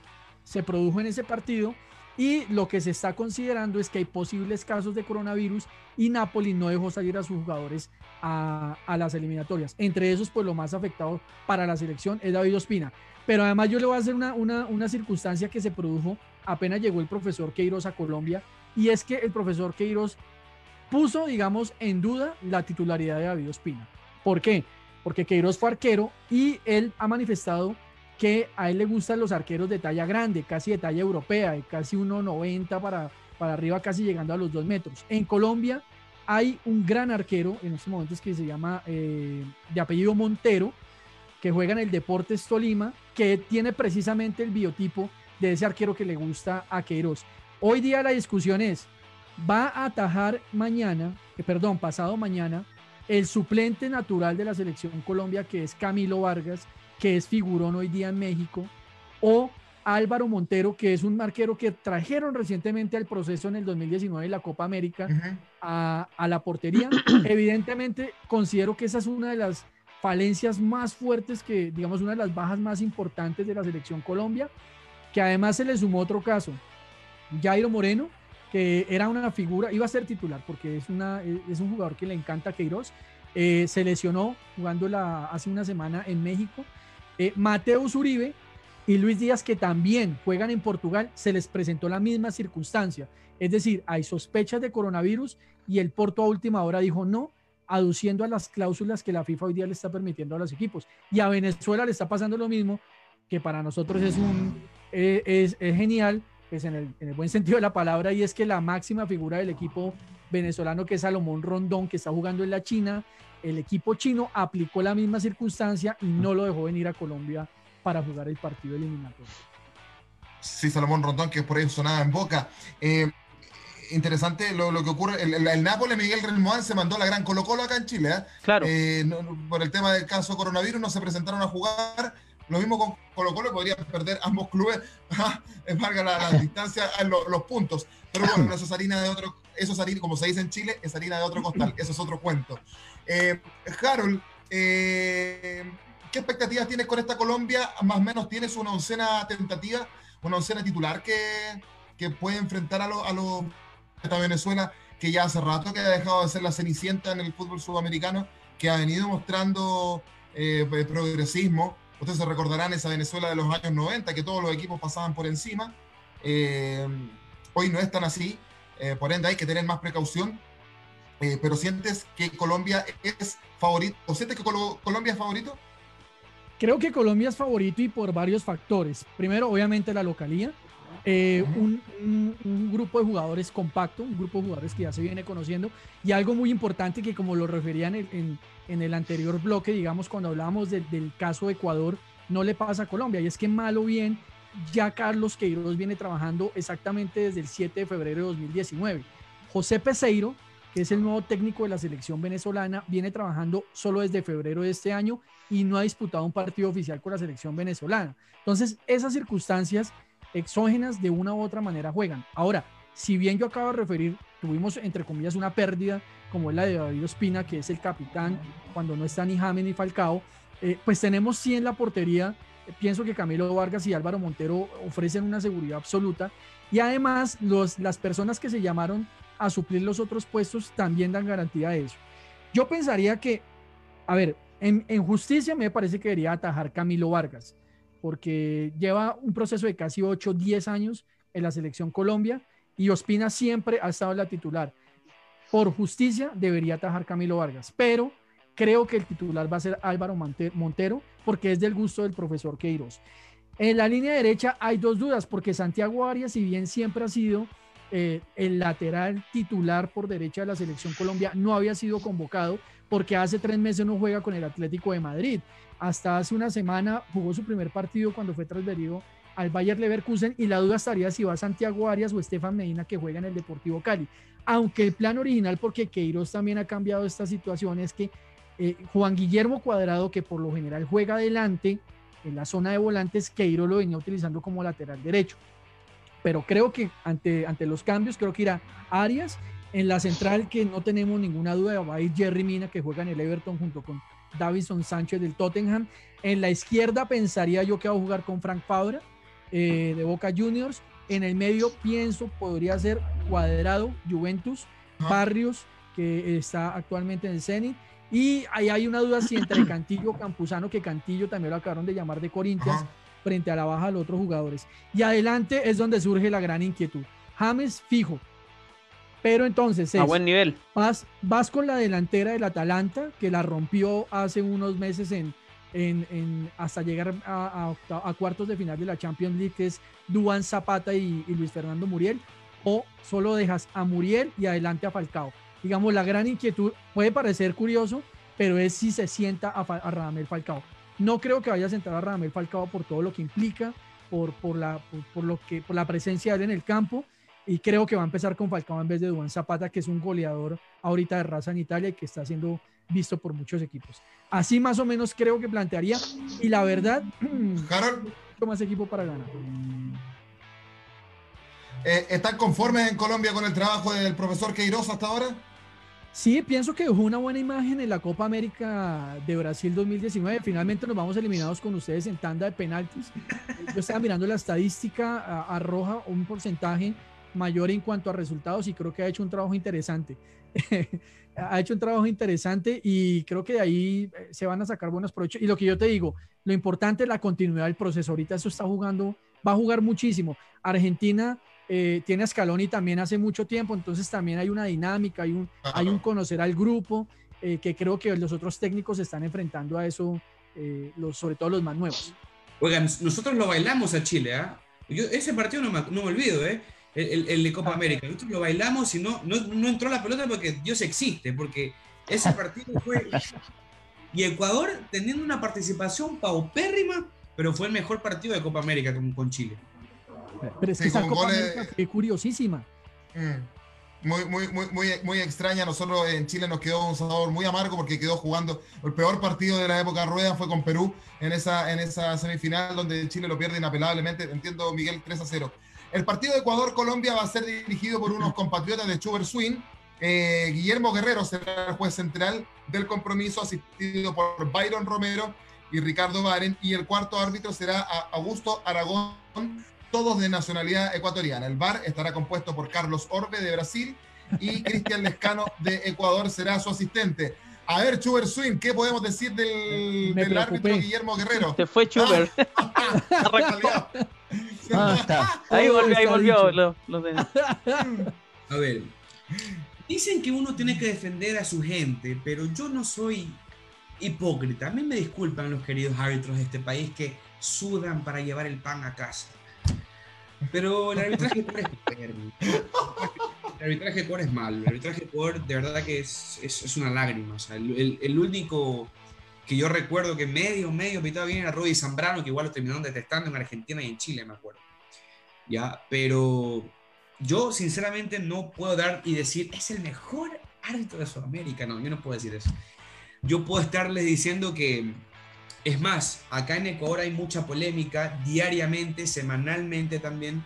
se produjo en ese partido y lo que se está considerando es que hay posibles casos de coronavirus y Napoli no dejó salir a sus jugadores a, las eliminatorias. Entre esos, pues lo más afectado para la selección es David Ospina. Pero además yo le voy a hacer una, una, circunstancia que se produjo apenas llegó el profesor Queiroz a Colombia y es que el profesor Queiroz puso, digamos, en duda la titularidad de David Ospina. ¿Por qué? Porque Queiroz fue arquero y él ha manifestado que a él le gustan los arqueros de talla grande, casi de talla europea, de casi 1,90 para, para arriba, casi llegando a los 2 metros. En Colombia hay un gran arquero en estos momentos que se llama eh, de apellido Montero, que juega en el Deportes Tolima, que tiene precisamente el biotipo de ese arquero que le gusta a Queiroz. Hoy día la discusión es, ¿va a atajar mañana, eh, perdón, pasado mañana, el suplente natural de la selección Colombia, que es Camilo Vargas, que es figurón hoy día en México, o Álvaro Montero, que es un marquero que trajeron recientemente al proceso en el 2019 de la Copa América a, la portería. Evidentemente, considero que esa es una de las falencias más fuertes que, digamos, una de las bajas más importantes de la selección Colombia, que además se le sumó otro caso, Jairo Moreno, que era una figura, iba a ser titular porque es, una, es un jugador que le encanta a Queiroz, eh, se lesionó jugando hace una semana en México eh, Mateus Uribe y Luis Díaz, que también juegan en Portugal, se les presentó la misma circunstancia. Es decir, hay sospechas de coronavirus y el Porto a última hora dijo no, aduciendo a las cláusulas que la FIFA hoy día le está permitiendo a los equipos. Y a Venezuela le está pasando lo mismo, que para nosotros es, un, eh, es, genial, pues en el, en el, buen sentido de la palabra, y es que la máxima figura del equipo venezolano, que es Salomón Rondón, que está jugando en la China, el equipo chino aplicó la misma circunstancia y no lo dejó venir a Colombia para jugar el partido eliminatorio. Sí, Salomón Rondón, que por ahí sonaba en boca. Eh, interesante lo, que ocurre. El, el, Nápoles, Miguel Relmoán, se mandó la gran Colo Colo acá en Chile. ¿eh? Claro. Eh, por el tema del caso coronavirus no se presentaron a jugar. Lo mismo con Colo Colo, podrían perder ambos clubes, valga la, la distancia, los, los puntos. Pero bueno, eso es harina de otro, eso es harina, como se dice en Chile, es harina de otro costal. Eso es otro cuento. Eh, Harold, eh, ¿qué expectativas tienes con esta Colombia? Más o menos tienes una oncena tentativa, una oncena titular que, que puede enfrentar a los a, a Venezuela, que ya hace rato que ha dejado de ser la cenicienta en el fútbol sudamericano, que ha venido mostrando eh, progresismo. Ustedes se recordarán esa Venezuela de los años 90, que todos los equipos pasaban por encima. hoy no es tan así, por ende hay que tener más precaución eh, pero sientes que Colombia es favorito, o sientes que Colombia es favorito? Creo que Colombia es favorito y por varios factores. Primero, obviamente, la localía. Eh, un, grupo de jugadores compacto, un grupo de jugadores que ya se viene conociendo y algo muy importante que como lo referían en, en, el anterior bloque, digamos, cuando hablábamos del caso de Ecuador, no le pasa a Colombia y es que mal o bien ya Carlos Queiroz viene trabajando exactamente desde el 7 de febrero de 2019. José Peseiro que es el nuevo técnico de la selección venezolana, viene trabajando solo desde febrero de este año y no ha disputado un partido oficial con la selección venezolana. Entonces, esas circunstancias exógenas de una u otra manera juegan. Ahora, si bien yo acabo de referir, tuvimos entre comillas una pérdida como es la de David Ospina, que es el capitán cuando no está ni James ni Falcao, eh, pues tenemos 100 en la portería. pienso que Camilo Vargas y Álvaro Montero ofrecen una seguridad absoluta y además los, las personas que se llamaron a suplir los otros puestos también dan garantía de eso. Yo pensaría que, a ver, en, justicia me parece que debería atajar Camilo Vargas, porque lleva un proceso de casi 8, 10 años en la selección Colombia y Ospina siempre ha estado la titular. Por justicia debería atajar Camilo Vargas, pero creo que el titular va a ser Álvaro Montero porque es del gusto del profesor Queiroz. En la línea derecha hay dos dudas porque Santiago Arias, si bien siempre ha sido eh, el lateral titular por derecha de la selección Colombia, no había sido convocado porque hace tres meses no juega con el Atlético de Madrid. Hasta hace una semana jugó su primer partido cuando fue transferido al Bayer Leverkusen y la duda estaría si va Santiago Arias o Estefan Medina que juega en el Deportivo Cali. Aunque el plan original, porque Queiroz también ha cambiado esta situación, es que eh, Juan Guillermo Cuadrado, que por lo general juega adelante en la zona de volantes, Queiroz lo venía utilizando como lateral derecho. Pero creo que ante, ante los cambios, creo que irá Arias. En la central, que no tenemos ninguna duda, va a ir Jerry Mina, que juega en el Everton junto con Davison Sánchez del Tottenham. En la izquierda pensaría yo que va a jugar con Frank Fabra eh, de Boca Juniors. En el medio pienso podría ser Cuadrado, Juventus, Barrios, que está actualmente en el Zenit. Y ahí hay una duda si entre Cantillo o Campuzano, que Cantillo también lo acabaron de llamar de Corinthians, frente a la baja de los otros jugadores. Y adelante es donde surge la gran inquietud. James fijo. Pero entonces, a buen nivel. Vas, vas con la delantera del Atalanta, que la rompió hace unos meses en, en, hasta llegar a, cuartos de final de la Champions League, que es Duan Zapata y, Luis Fernando Muriel, o solo dejas a Muriel y adelante a Falcao. Digamos, la gran inquietud puede parecer curioso, pero es si se sienta a, a Radamel Falcao. No creo que vaya a sentar a Radamel Falcao por todo lo que implica, por, por, la, por, lo que, por la presencia de él en el campo, y creo que va a empezar con Falcao en vez de Duan Zapata, que es un goleador ahorita de raza en Italia y que está haciendo visto por muchos equipos. Así más o menos creo que plantearía. Y la verdad, Harold, más equipo para ganar. Eh, ¿Están conformes en Colombia con el trabajo del profesor Queiroz hasta ahora? Sí, pienso que dejó una buena imagen en la Copa América de Brasil 2019. Finalmente nos vamos eliminados con ustedes en tanda de penaltis. Yo estaba mirando la estadística, arroja un porcentaje mayor en cuanto a resultados y creo que ha hecho un trabajo interesante. ha hecho un trabajo interesante y creo que de ahí eh, se van a sacar buenos provechos. Y lo que yo te digo, lo importante es la continuidad del proceso. Ahorita eso está jugando, va a jugar muchísimo. Argentina eh, tiene a Scaloni también hace mucho tiempo, entonces también hay una dinámica, hay un, hay un conocer al grupo, eh, que creo que los otros técnicos están enfrentando a eso, los, sobre todo los más nuevos. Oigan, nosotros lo bailamos a Chile, ¿ah? ese partido no me, no me olvido, ¿eh? El, de Copa. América. Nosotros lo bailamos y no, no, entró la pelota porque Dios existe, porque ese partido fue... Y Ecuador teniendo una participación paupérrima, pero fue el mejor partido de Copa América con, con Chile. Pero es que esa Copa América fue curiosísima. Mm. Muy, muy, muy, muy, muy extraña. Nosotros en Chile nos quedó un sabor muy amargo porque quedó jugando. El peor partido de la época Rueda fue con Perú en esa, en esa semifinal donde Chile lo pierde inapelablemente. Entiendo, Miguel, 3 a 0. El partido de Ecuador-Colombia va a ser dirigido por unos compatriotas de Chuber Swing. Eh, Guillermo Guerrero será el juez central del compromiso, asistido por Byron Romero y Ricardo Baren. Y el cuarto árbitro será Augusto Aragón, todos de nacionalidad ecuatoriana. El VAR estará compuesto por Carlos Orbe de Brasil y Cristian Lescano de Ecuador será su asistente. A ver, Chuber Swing, ¿qué podemos decir del, árbitro Guillermo Guerrero? Se fue Chuber. Ah, está. Ahí volvió, ahí volvió. A ver, dicen que uno tiene que defender a su gente, pero yo no soy hipócrita. A mí me disculpan los queridos árbitros de este país que sudan para llevar el pan a casa. Pero el arbitraje por es El arbitraje por es malo. El arbitraje por de verdad que es, es, una lágrima. El, el, único que yo recuerdo que medio, medio pitaba bien era Rudy Zambrano, que igual lo terminaron detestando en Argentina y en Chile, me acuerdo. Ya, pero yo sinceramente no puedo dar y decir, es el mejor árbitro de Sudamérica, no, yo no puedo decir eso. Yo puedo estarles diciendo que, es más, acá en Ecuador hay mucha polémica diariamente, semanalmente también,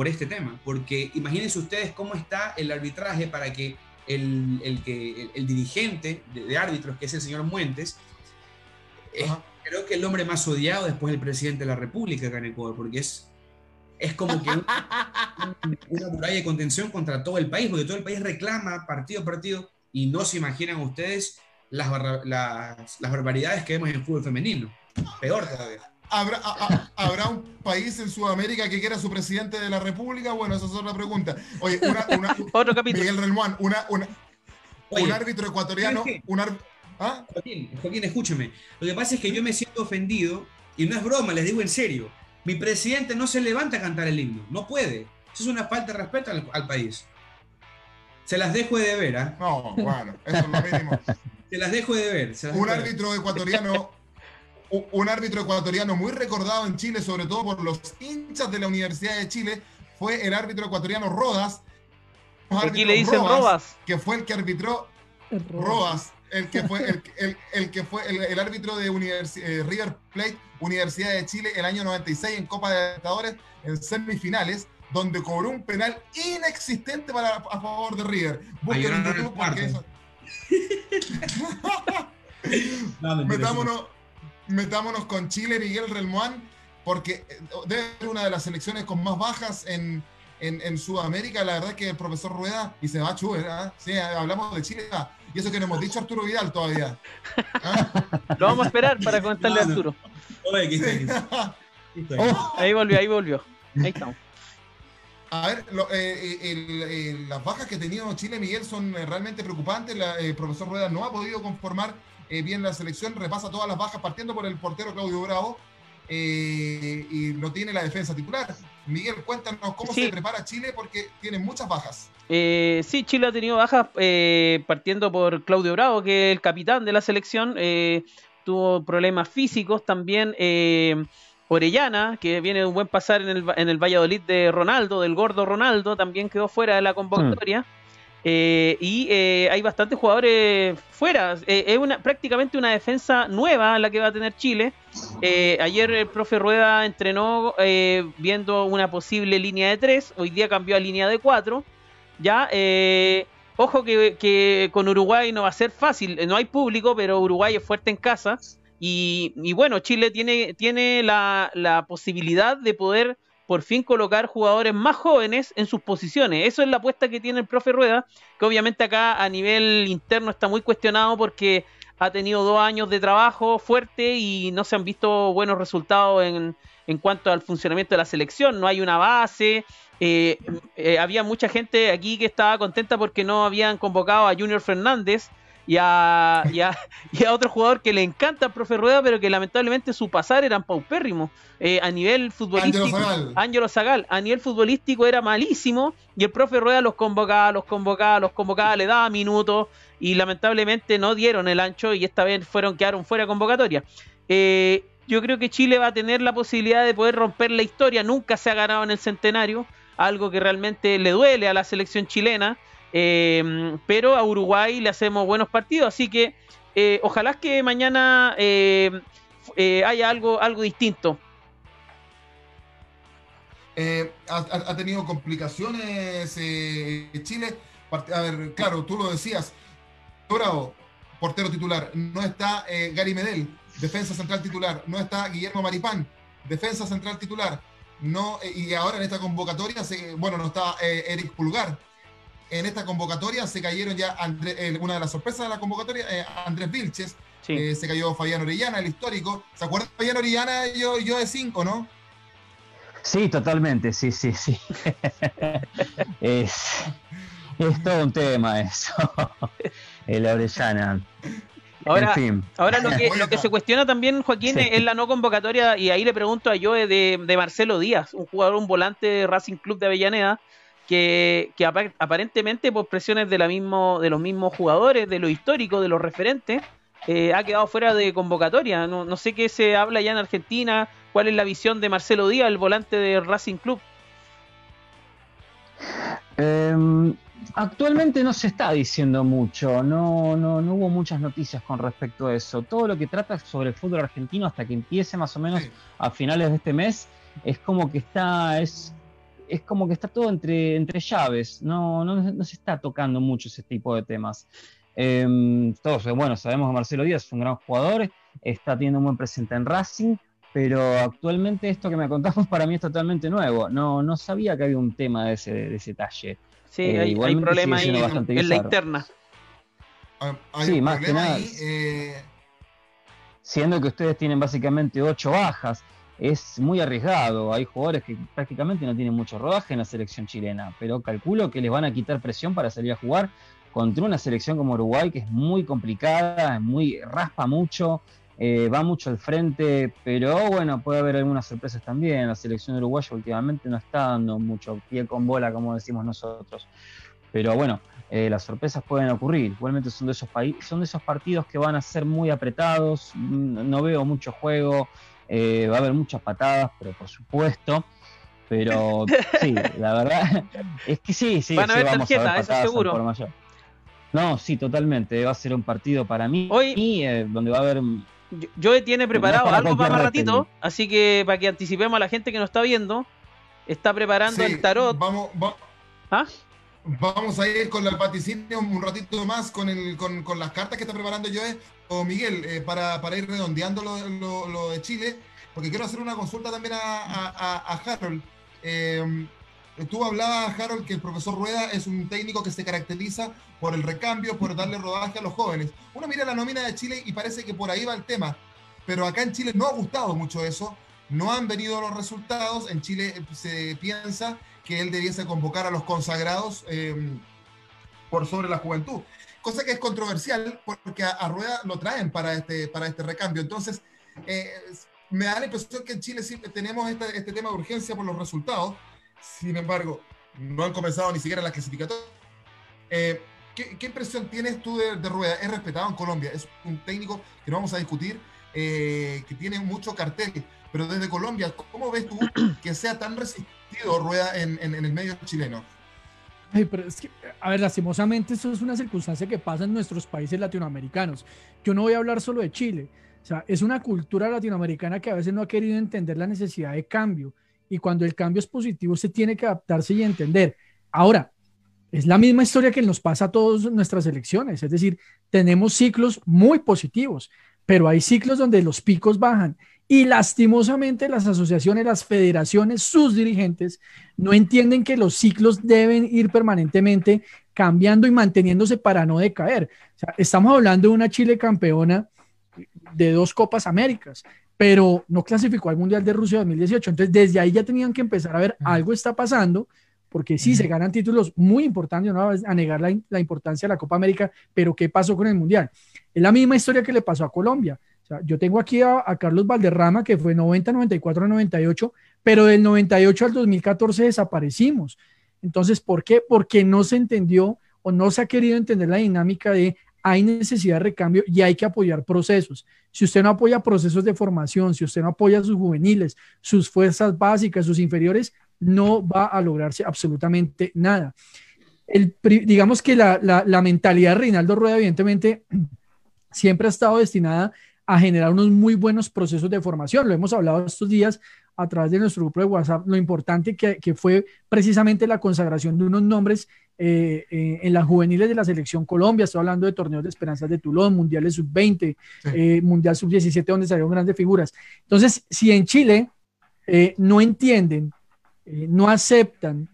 por este tema. Porque imagínense ustedes cómo está el arbitraje para que el, el que, el, dirigente de, árbitros, que es el señor Muentes, es, creo que el hombre más odiado después del presidente de la República acá en Ecuador, porque es, es como que una muralla de contención contra todo el país, porque todo el país reclama partido a partido y no se imaginan ustedes las, las, las barbaridades que vemos en el fútbol femenino. Peor todavía. ¿Habrá, ¿Habrá, un país en Sudamérica que quiera su presidente de la República? Bueno, esa es otra pregunta. Oye, una, otro capítulo. Miguel Relmuán, una, una, un árbitro ecuatoriano. Un ¿Ah? Joaquín, Joaquín, escúchame. Lo que pasa es que yo me siento ofendido, y no es broma, les digo en serio. Mi presidente no se levanta a cantar el himno, no puede. Eso es una falta de respeto al, país. Se las dejo de ver, ¿ah? No, bueno, eso es lo mínimo. Se las dejo de ver. un árbitro ecuatoriano un árbitro ecuatoriano muy recordado en Chile, sobre todo por los hinchas de la Universidad de Chile, fue el árbitro ecuatoriano Rodas. Aquí le dicen Rodas, Que fue el que arbitró Rodas, el que fue el, que fue el, árbitro de eh, River Plate, Universidad de Chile, el año 96 en Copa de Libertadores, en semifinales, donde cobró un penal inexistente para, a favor de River. Busquen en YouTube porque eso... Metámonos metámonos con Chile, Miguel Relmuán, porque eh, debe ser una de las selecciones con más bajas en, en, Sudamérica. La verdad que el profesor Rueda, y se va a chuber, ¿eh? sí, hablamos de Chile, ah, y eso que no hemos dicho Arturo Vidal todavía. ¿Ah? Lo vamos a esperar para contarle a Arturo. Ahí volvió, ahí volvió. Ahí estamos. A ver, eh, eh, las bajas que ha tenido Chile, Miguel, son realmente preocupantes. el profesor Rueda no ha podido conformar eh, bien la selección, repasa todas las bajas partiendo por el portero Claudio Bravo eh, y lo tiene la defensa titular. Miguel, cuéntanos cómo se prepara Chile porque tiene muchas bajas. Eh, sí, Chile ha tenido bajas eh, partiendo por Claudio Bravo, que es el capitán de la selección. tuvo problemas físicos también. Orellana, que viene de un buen pasar en el, en el Valladolid de Ronaldo, del gordo Ronaldo, también quedó fuera de la convocatoria. Mm. Eh, y eh, hay bastantes jugadores fuera. Eh, es una, prácticamente una defensa nueva la que va a tener Chile. ayer el profe Rueda entrenó viendo una posible línea de 3. Hoy día cambió a línea de 4. Ya, ojo que, con Uruguay no va a ser fácil. No hay público, pero Uruguay es fuerte en casa. Y, bueno, Chile tiene, tiene la posibilidad de poder por fin colocar jugadores más jóvenes en sus posiciones. Eso es la apuesta que tiene el profe Rueda, que obviamente acá a nivel interno está muy cuestionado porque ha tenido dos años de trabajo fuerte y no se han visto buenos resultados en, en cuanto al funcionamiento de la selección. No hay una base. Eh, eh, había mucha gente aquí que estaba contenta porque no habían convocado a Junior Fernández y a, y a, otro jugador que le encanta al profe Rueda, pero que lamentablemente su pasar eran paupérrimos. Eh, a nivel futbolístico, Ángelo Zagal. a nivel futbolístico era malísimo y el profe Rueda los convocaba, los convocaba, los convocaba, le daba minutos y lamentablemente no dieron el ancho y esta vez fueron quedaron fuera de convocatoria. Eh, yo creo que Chile va a tener la posibilidad de poder romper la historia. Nunca se ha ganado en el centenario, algo que realmente le duele a la selección chilena. Eh, pero a Uruguay le hacemos buenos partidos, así que eh, ojalá que mañana eh, haya algo, algo distinto. Ha, tenido complicaciones Chile. A ver, claro, tú lo decías. Bravo, portero titular. No está Gary Medel, defensa central titular. No está Guillermo Maripán, defensa central titular. No, y ahora en esta convocatoria, bueno, no está Eric Pulgar, en esta convocatoria se cayeron ya eh, una de las sorpresas de la convocatoria, eh, Andrés Vilches, eh, se cayó Fabián Orellana, el histórico. ¿Se acuerda de Fabián Orellana? Yo, yo de cinco, ¿no? Sí, totalmente, sí, sí, sí. es, todo un tema eso. el Orellana. Ahora, ahora lo, que, lo que se cuestiona también, Joaquín, es la no convocatoria, y ahí le pregunto a yo de, de Marcelo Díaz, un jugador, un volante de Racing Club de Avellaneda, que, aparentemente por presiones de, la mismo, de los mismos jugadores, de lo histórico, de los referentes, eh, ha quedado fuera de convocatoria. No, sé qué se habla ya en Argentina, cuál es la visión de Marcelo Díaz, el volante de Racing Club. Em, Actualmente no se está diciendo mucho, no, no, no hubo muchas noticias con respecto a eso. Todo lo que trata sobre el fútbol argentino hasta que empiece más o menos a finales de este mes es como que está, es, es como que está todo entre, entre llaves, no, no, se está tocando mucho ese tipo de temas. Em, todos, bueno, sabemos que Marcelo Díaz es un gran jugador, está teniendo un buen presente en Racing, pero actualmente esto que me contamos para mí es totalmente nuevo. No, no sabía que había un tema de ese, de ese talle. Sí, eh, hay, hay problemas ahí en, la interna. sí, más que nada. Eh, siendo que ustedes tienen básicamente ocho bajas, es muy arriesgado. Hay jugadores que prácticamente no tienen mucho rodaje en la selección chilena, pero calculo que les van a quitar presión para salir a jugar contra una selección como Uruguay, que es muy complicada, muy raspa mucho, eh, va mucho al frente, pero bueno, puede haber algunas sorpresas también. La selección uruguaya últimamente no está dando mucho pie con bola, como decimos nosotros. Pero bueno, eh, las sorpresas pueden ocurrir. Igualmente son de, esos son de esos partidos que van a ser muy apretados. Mm, no veo mucho juego. Eh, va a haber muchas patadas, pero por supuesto. Pero sí, la verdad es que sí, sí. Van a haber tarjeta, eso seguro. No, sí, totalmente. Va a ser un partido para mí Hoy, donde va a haber yo tiene preparado algo para más ratito, así que para que anticipemos a la gente que nos está viendo, está preparando el tarot. Vamos, ¿Ah? Vamos a ir con la vaticinio un ratito más con, el, con, con, las cartas que está preparando Joe o Miguel eh, para, para, ir redondeando lo, lo, de Chile, porque quiero hacer una consulta también a, a, a Harold. Eh, Tú hablabas, Harold, que el profesor Rueda es un técnico que se caracteriza por el recambio, por darle rodaje a los jóvenes. Uno mira la nómina de Chile y parece que por ahí va el tema, pero acá en Chile no ha gustado mucho eso, no han venido los resultados, en Chile se piensa que él debiese convocar a los consagrados em, por sobre la juventud, cosa que es controversial porque a, Rueda lo traen para este, para este recambio. Entonces, eh, me da la impresión que en Chile sí tenemos este, este tema de urgencia por los resultados, sin embargo, no han comenzado ni siquiera las clasificatorias. Eh, ¿qué, impresión tienes tú de, Rueda? Es respetado en Colombia, es un técnico que no vamos a discutir, eh, que tiene mucho cartel, pero desde Colombia, ¿cómo ves tú que sea tan resistido Rueda en, el medio chileno? pero es que, a ver, lastimosamente eso es una circunstancia que pasa en nuestros países latinoamericanos. Yo no voy a hablar solo de Chile. O sea, es una cultura latinoamericana que a veces no ha querido entender la necesidad de cambio y cuando el cambio es positivo se tiene que adaptarse y entender. Ahora, es la misma historia que nos pasa a todas nuestras elecciones, es decir, tenemos ciclos muy positivos, pero hay ciclos donde los picos bajan y lastimosamente las asociaciones, las federaciones, sus dirigentes no entienden que los ciclos deben ir permanentemente cambiando y manteniéndose para no decaer. estamos hablando de una Chile campeona de dos Copas Américas, pero no clasificó al Mundial de Rusia 2018. Entonces, desde ahí ya tenían que empezar a ver algo está pasando, porque sí se ganan títulos muy importantes, no a negar la, importancia de la Copa América, pero ¿qué pasó con el Mundial? Es la misma historia que le pasó a Colombia. Yo tengo aquí a, Carlos Valderrama, que fue 90, 94, 98, pero del 98 al 2014 desaparecimos. Entonces, ¿por qué? Porque no se entendió o no se ha querido entender la dinámica de hay necesidad de recambio y hay que apoyar procesos. Si usted no apoya procesos de formación, si usted no apoya a sus juveniles, sus fuerzas básicas, sus inferiores, no va a lograrse absolutamente nada. El, digamos que la, la mentalidad de Reinaldo Rueda, evidentemente, siempre ha estado destinada a generar unos muy buenos procesos de formación. Lo hemos hablado estos días a través de nuestro grupo de WhatsApp, lo importante que, que fue precisamente la consagración de unos nombres eh, eh, en las juveniles de la selección Colombia. Estoy hablando de torneos de esperanzas de Tulón, Mundiales Sub-20, eh, Mundial Sub-17, donde salieron grandes figuras. Entonces, si en Chile no entienden, no aceptan,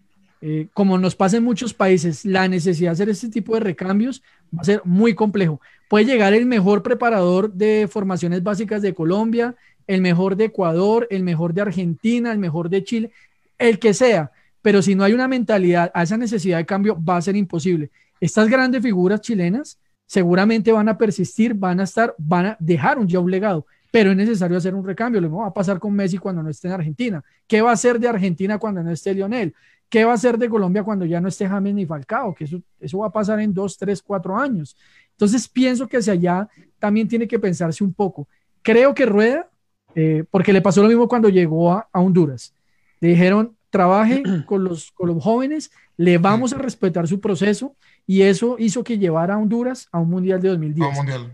como nos pasa en muchos países, la necesidad de hacer este tipo de recambios, va a ser muy complejo. Puede llegar el mejor preparador de formaciones básicas de Colombia, el mejor de Ecuador, el mejor de Argentina, el mejor de Chile, el que sea. Pero si no hay una mentalidad a esa necesidad de cambio, va a ser imposible. Estas grandes figuras chilenas seguramente van a persistir, van a estar, van a dejar un ya un legado, pero es necesario hacer un recambio. Lo mismo va a pasar con Messi cuando no esté en Argentina. ¿Qué va a hacer de Argentina cuando no esté Lionel? ¿Qué va a hacer de Colombia cuando ya no esté James ni Falcao? Que eso, eso va a pasar en dos, tres, cuatro años. Entonces pienso que hacia allá también tiene que pensarse un poco. Creo que Rueda, eh, porque le pasó lo mismo cuando llegó a, Honduras. Le dijeron, trabaje con los, con los jóvenes, le vamos a respetar su proceso y eso hizo que llevara a Honduras a un Mundial de 2010.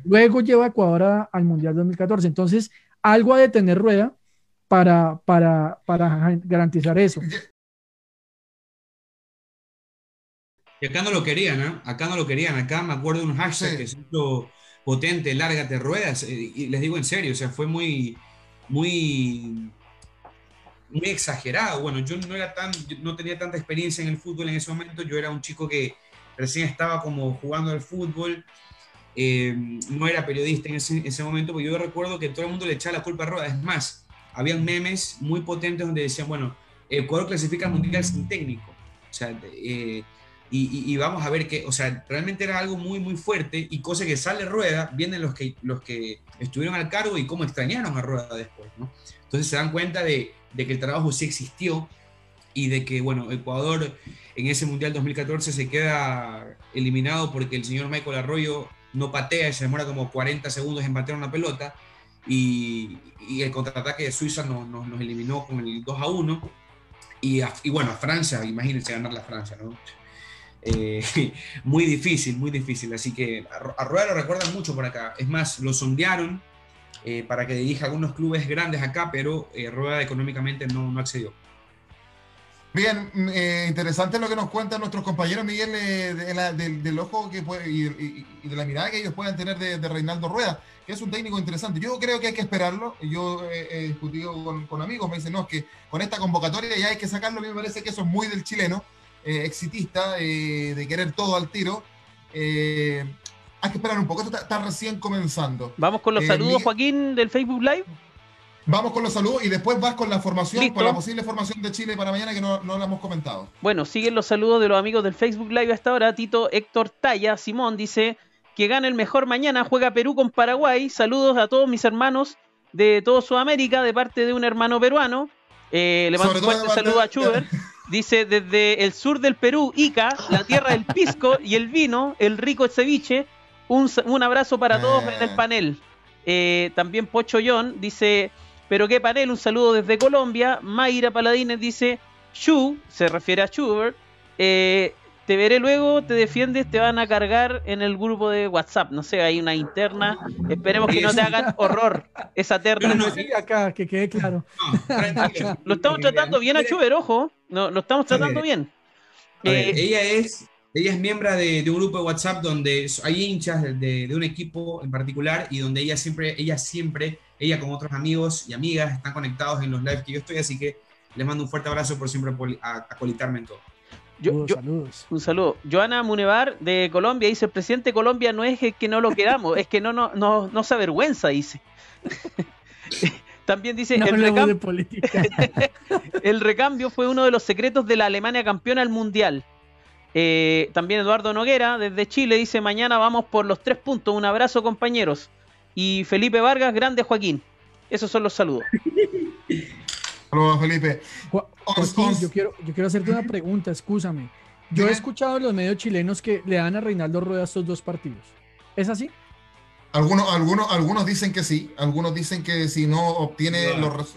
Luego lleva a Ecuador al Mundial 2014. Entonces, algo ha de tener rueda para, para, para garantizar eso. Y acá no lo querían, ¿eh? Acá no lo querían. Acá me acuerdo de un hashtag que se hizo potente, lárgate ruedas. Eh, y les digo en serio, o sea, fue muy, muy, muy exagerado. Bueno, yo no era tan, no tenía tanta experiencia en el fútbol en ese momento. Yo era un chico que recién estaba como jugando al fútbol. Eh, no era periodista en ese, ese, momento, porque yo recuerdo que todo el mundo le echaba la culpa a Rueda. Es más, habían memes muy potentes donde decían, bueno, Ecuador clasifica al Mundial sin técnico. O sea, eh, y, vamos a ver que, o sea, realmente era algo muy, muy fuerte y cosa que sale Rueda, vienen los que, los que estuvieron al cargo y cómo extrañaron a Rueda después, ¿no? Entonces se dan cuenta de, de que el trabajo sí existió y de que, bueno, Ecuador en ese Mundial 2014 se queda eliminado porque el señor Michael Arroyo no patea y se demora como 40 segundos en patear una pelota y, y el contraataque de Suiza nos, nos, eliminó con el 2 a 1 y, y bueno, a Francia, imagínense ganar la Francia, ¿no? Eh, muy difícil, muy difícil. Así que a, Rueda lo recuerdan mucho por acá. Es más, lo sondearon eh, para que dirija algunos clubes grandes acá, pero eh, Rueda económicamente no, no accedió. Bien, mm, interesante lo que nos cuentan nuestros compañeros, Miguel, del, ojo que puede, y, de la mirada que ellos puedan tener de, Reinaldo Rueda, que es un técnico interesante. Yo creo que hay que esperarlo. Yo he discutido con, con, amigos, me dicen, no, es que con esta convocatoria ya hay que sacarlo. A mí me parece que eso es muy del chileno eh, exitista eh, de querer todo al tiro. Eh, hay que esperar un poco, esto está, recién comenzando. Vamos con los saludos, Joaquín, del Facebook Live. Vamos con los saludos y después vas con la formación, con la posible formación de Chile para mañana que no, no la hemos comentado. Bueno, siguen los saludos de los amigos del Facebook Live hasta ahora. Tito Héctor Talla, Simón dice que gana el mejor mañana, juega Perú con Paraguay. Saludos a todos mis hermanos de todo Sudamérica de parte de un hermano peruano. le mando un fuerte saludo a Chuber. Dice, desde el sur del Perú, Ica, la tierra del pisco y el vino, el rico ceviche, un, un abrazo para todos en el eh. panel. Eh, también Pocho Yon dice, pero qué panel, un saludo desde Colombia. Mayra Paladines dice, Shu, se refiere a Schubert, eh, te veré luego, te defiendes, te van a cargar en el grupo de WhatsApp. No sé, hay una interna. Esperemos que no te hagan horror esa terna. No, acá, que quede claro. lo estamos tratando bien a Chuber, ojo. No, lo estamos tratando bien. Eh, ella es ella es miembro de, un grupo de WhatsApp donde hay hinchas de, un equipo en particular y donde ella siempre, ella siempre, ella con otros amigos y amigas están conectados en los lives que yo estoy, así que les mando un fuerte abrazo por siempre acolitarme en todo. Un saludo. Joana Munevar de Colombia dice, el presidente de Colombia no es que no lo queramos, es que no, no, no, no se avergüenza, dice. También dice, el, recambio fue uno de los secretos de la Alemania campeona del Mundial. Eh, también Eduardo Noguera desde Chile dice, mañana vamos por los tres puntos. Un abrazo compañeros. Y Felipe Vargas, grande Joaquín. Esos son los saludos. Saludos, Felipe. yo, quiero, yo quiero hacerte una pregunta, escúchame. Yo he escuchado en los medios chilenos que le dan a Reinaldo Rueda estos dos partidos. ¿Es así? Algunos, algunos, algunos dicen que sí, algunos dicen que si no obtiene los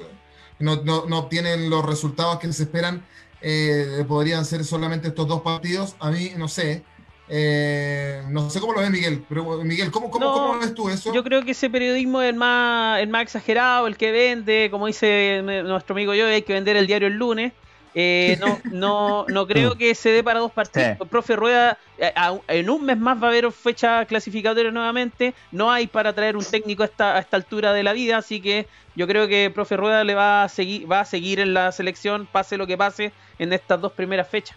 no, no, obtienen los resultados que se esperan, eh, podrían ser solamente estos dos partidos. A mí, no sé, eh, no sé cómo lo ve Miguel, pero Miguel, ¿cómo, cómo, ves tú eso? Yo creo que ese periodismo es el más, el más exagerado, el que vende, como dice nuestro amigo yo, hay que vender el diario el lunes. Eh, no, no, no creo que se dé para dos partidos. Profe Rueda, eh, en un mes más va a haber fecha clasificatoria nuevamente. No hay para traer un técnico a esta, a esta altura de la vida, así que yo creo que Profe Rueda le va a seguir, va a seguir en la selección, pase lo que pase, en estas dos primeras fechas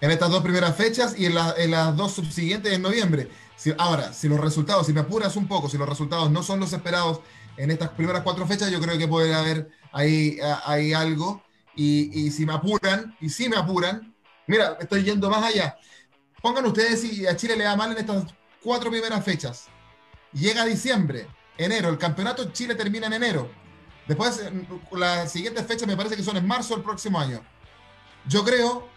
en estas dos primeras fechas y en, las dos subsiguientes en noviembre. Si, ahora, si los resultados, si me apuras un poco, si los resultados no son los esperados en estas primeras cuatro fechas, yo creo que puede haber ahí, ahí algo. Y, si me apuran, y si me apuran, mira, estoy yendo más allá. Pongan ustedes si a Chile le da mal en estas cuatro primeras fechas. Llega diciembre, enero, el campeonato Chile termina en enero. Después, las siguientes fechas me parece que son en marzo del próximo año. Yo creo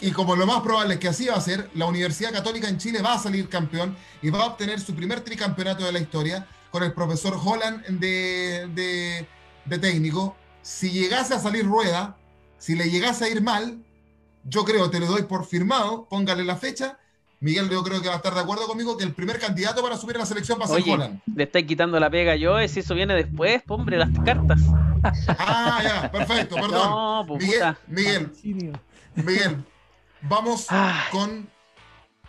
y como lo más probable es que así va a ser, la Universidad Católica en Chile va a salir campeón y va a obtener su primer tricampeonato de la historia con el profesor Holland de, de, técnico. Si llegase a salir rueda, si le llegase a ir mal, yo creo, te lo doy por firmado, póngale la fecha. Miguel, yo creo que va a estar de acuerdo conmigo que el primer candidato para subir a la selección va a ser Oye, Holland. le estáis quitando la pega yo, si eso viene después, hombre, las cartas. Ah, ya, perfecto, perdón. No, pues Miguel, puta. Miguel, Patrocinio. Miguel, vamos Ay. con.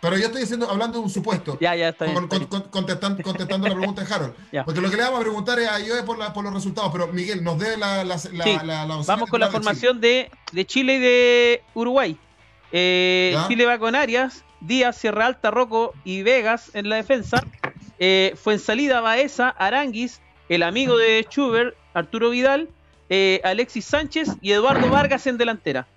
Pero yo estoy diciendo, hablando de un supuesto. Ya, ya está bien. Con- está con- bien. con- contestando, contestando la pregunta de Harold. Ya. Porque lo que le vamos a preguntar es a Joe por, la- por los resultados, pero Miguel, nos debe la, la, Sí, Vamos con la titular de Chile. formación de, de Chile y de Uruguay. Eh. Chile va con Arias, Díaz, Sierra Alta, Rocco y Vegas en la defensa. Eh, fue en salida Baeza, Aranguis, el amigo de Schubert, Arturo Vidal, eh, Alexis Sánchez y Eduardo Vargas en delantera.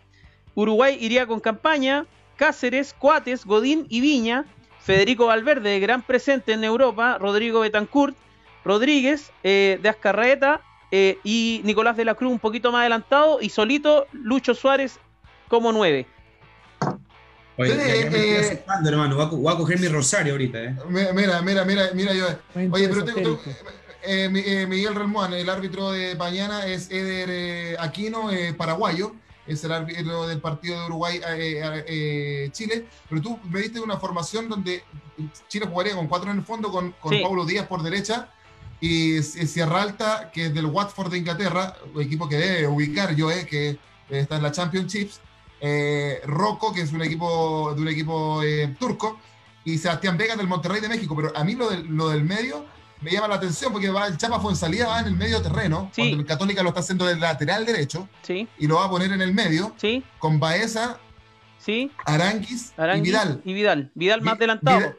Uruguay iría con campaña, Cáceres, Cuates, Godín y Viña, Federico Valverde, gran presente en Europa, Rodrigo Betancourt, Rodríguez, eh, de Azcarreta eh, y Nicolás de la Cruz un poquito más adelantado y solito Lucho Suárez como nueve. Oye, me estoy eh, aceptando, hermano. Voy a, co- voy a coger mi rosario ahorita, ¿eh? Mira, mira, mira, mira. Momento Oye, pero tengo, eh, Mi- eh, Miguel Relmuán, el árbitro de mañana es Eder eh, Aquino, eh, paraguayo, es el árbitro del partido de Uruguay-Chile, pero tú me diste una formación donde Chile jugaría con cuatro en el fondo, con, con Sí. Paulo Díaz por derecha y Sierra Alta, que es del Watford de Inglaterra, un equipo que debe ubicar yo, eh, que está en la Championships, eh, Rocco, que es un equipo de un equipo eh, turco, y Sebastián Vega del Monterrey de México, pero a mí lo del, lo del medio me llama la atención porque va, el Chapa Fuensalida va en el medio terreno, Sí. cuando el Católica lo está haciendo del lateral derecho Sí, y lo va a poner en el medio sí, con Baeza, sí. Aranguis, Aranguis y Vidal. Y Vidal. Vidal más adelantado. Vidal-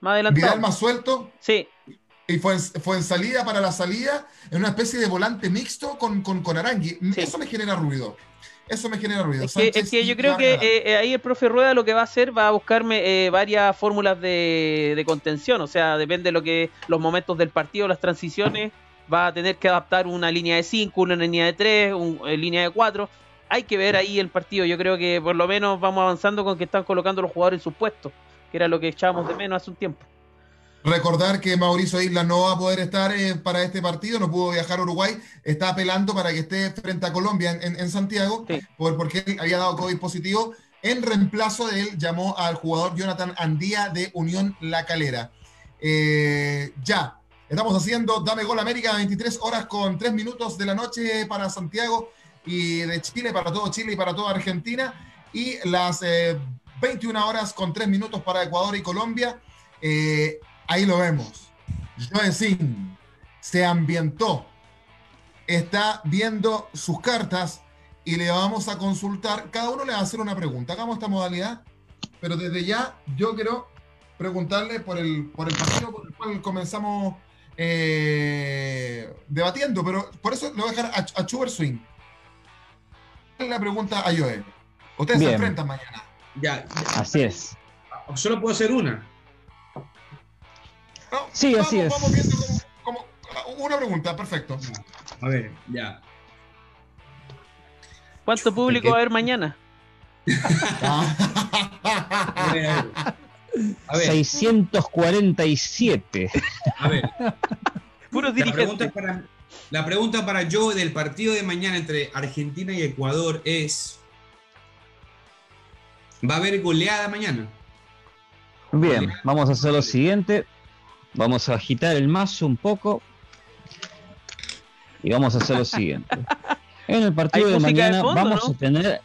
más adelantado. Vidal más suelto Sí, y fue, fue en salida para la salida en una especie de volante mixto con, con, con Arangui. Eso me genera ruido. Eso me genera ruido. Es que, es que yo creo que eh, eh, ahí el profe Rueda lo que va a hacer va a buscarme eh, varias fórmulas de, de contención, o sea, depende de lo que los momentos del partido, las transiciones, va a tener que adaptar una línea de 5, una línea de 3, una línea de 4. Hay que ver ahí el partido, yo creo que por lo menos vamos avanzando con que están colocando los jugadores en sus puestos, que era lo que echábamos de menos hace un tiempo. Recordar que Mauricio Isla no va a poder estar eh, para este partido, no pudo viajar a Uruguay, está apelando para que esté frente a Colombia en, en- en Santiago, Sí. por, porque él había dado COVID positivo. En reemplazo de él, llamó al jugador Jonathan Andía de Unión La Calera. Eh, ya, estamos haciendo Dame Gol América, 23 horas con 3 minutos de la noche para Santiago y de Chile, para todo Chile y para toda Argentina, y las eh, 21 horas con 3 minutos para Ecuador y Colombia. Eh, ahí lo vemos. Joe Sin se ambientó, está viendo sus cartas y le vamos a consultar. Cada uno le va a hacer una pregunta. Hagamos esta modalidad, pero desde ya yo quiero preguntarle por el, por el partido por el cual comenzamos eh, debatiendo, pero por eso le voy a dejar a, a Chuber Swing. La pregunta a Joe. Ustedes se enfrentan mañana. Ya, Así es. solo puedo hacer una. No, Sí, vamos, así es. Vamos viendo como, como- una pregunta, perfecto. A ver, ya. ¿Cuánto público va a haber mañana? A ver, a ver. A ver, 647. a ver. Puros La pregunta, dirigentes. para, la pregunta para yo del partido de mañana entre Argentina y Ecuador es: ¿va a haber goleada mañana? Bien, vamos a hacer lo siguiente. Vamos a agitar el mazo un poco. Y vamos a hacer lo siguiente. En el partido ¿Hay de mañana fondo, vamos no? a tener.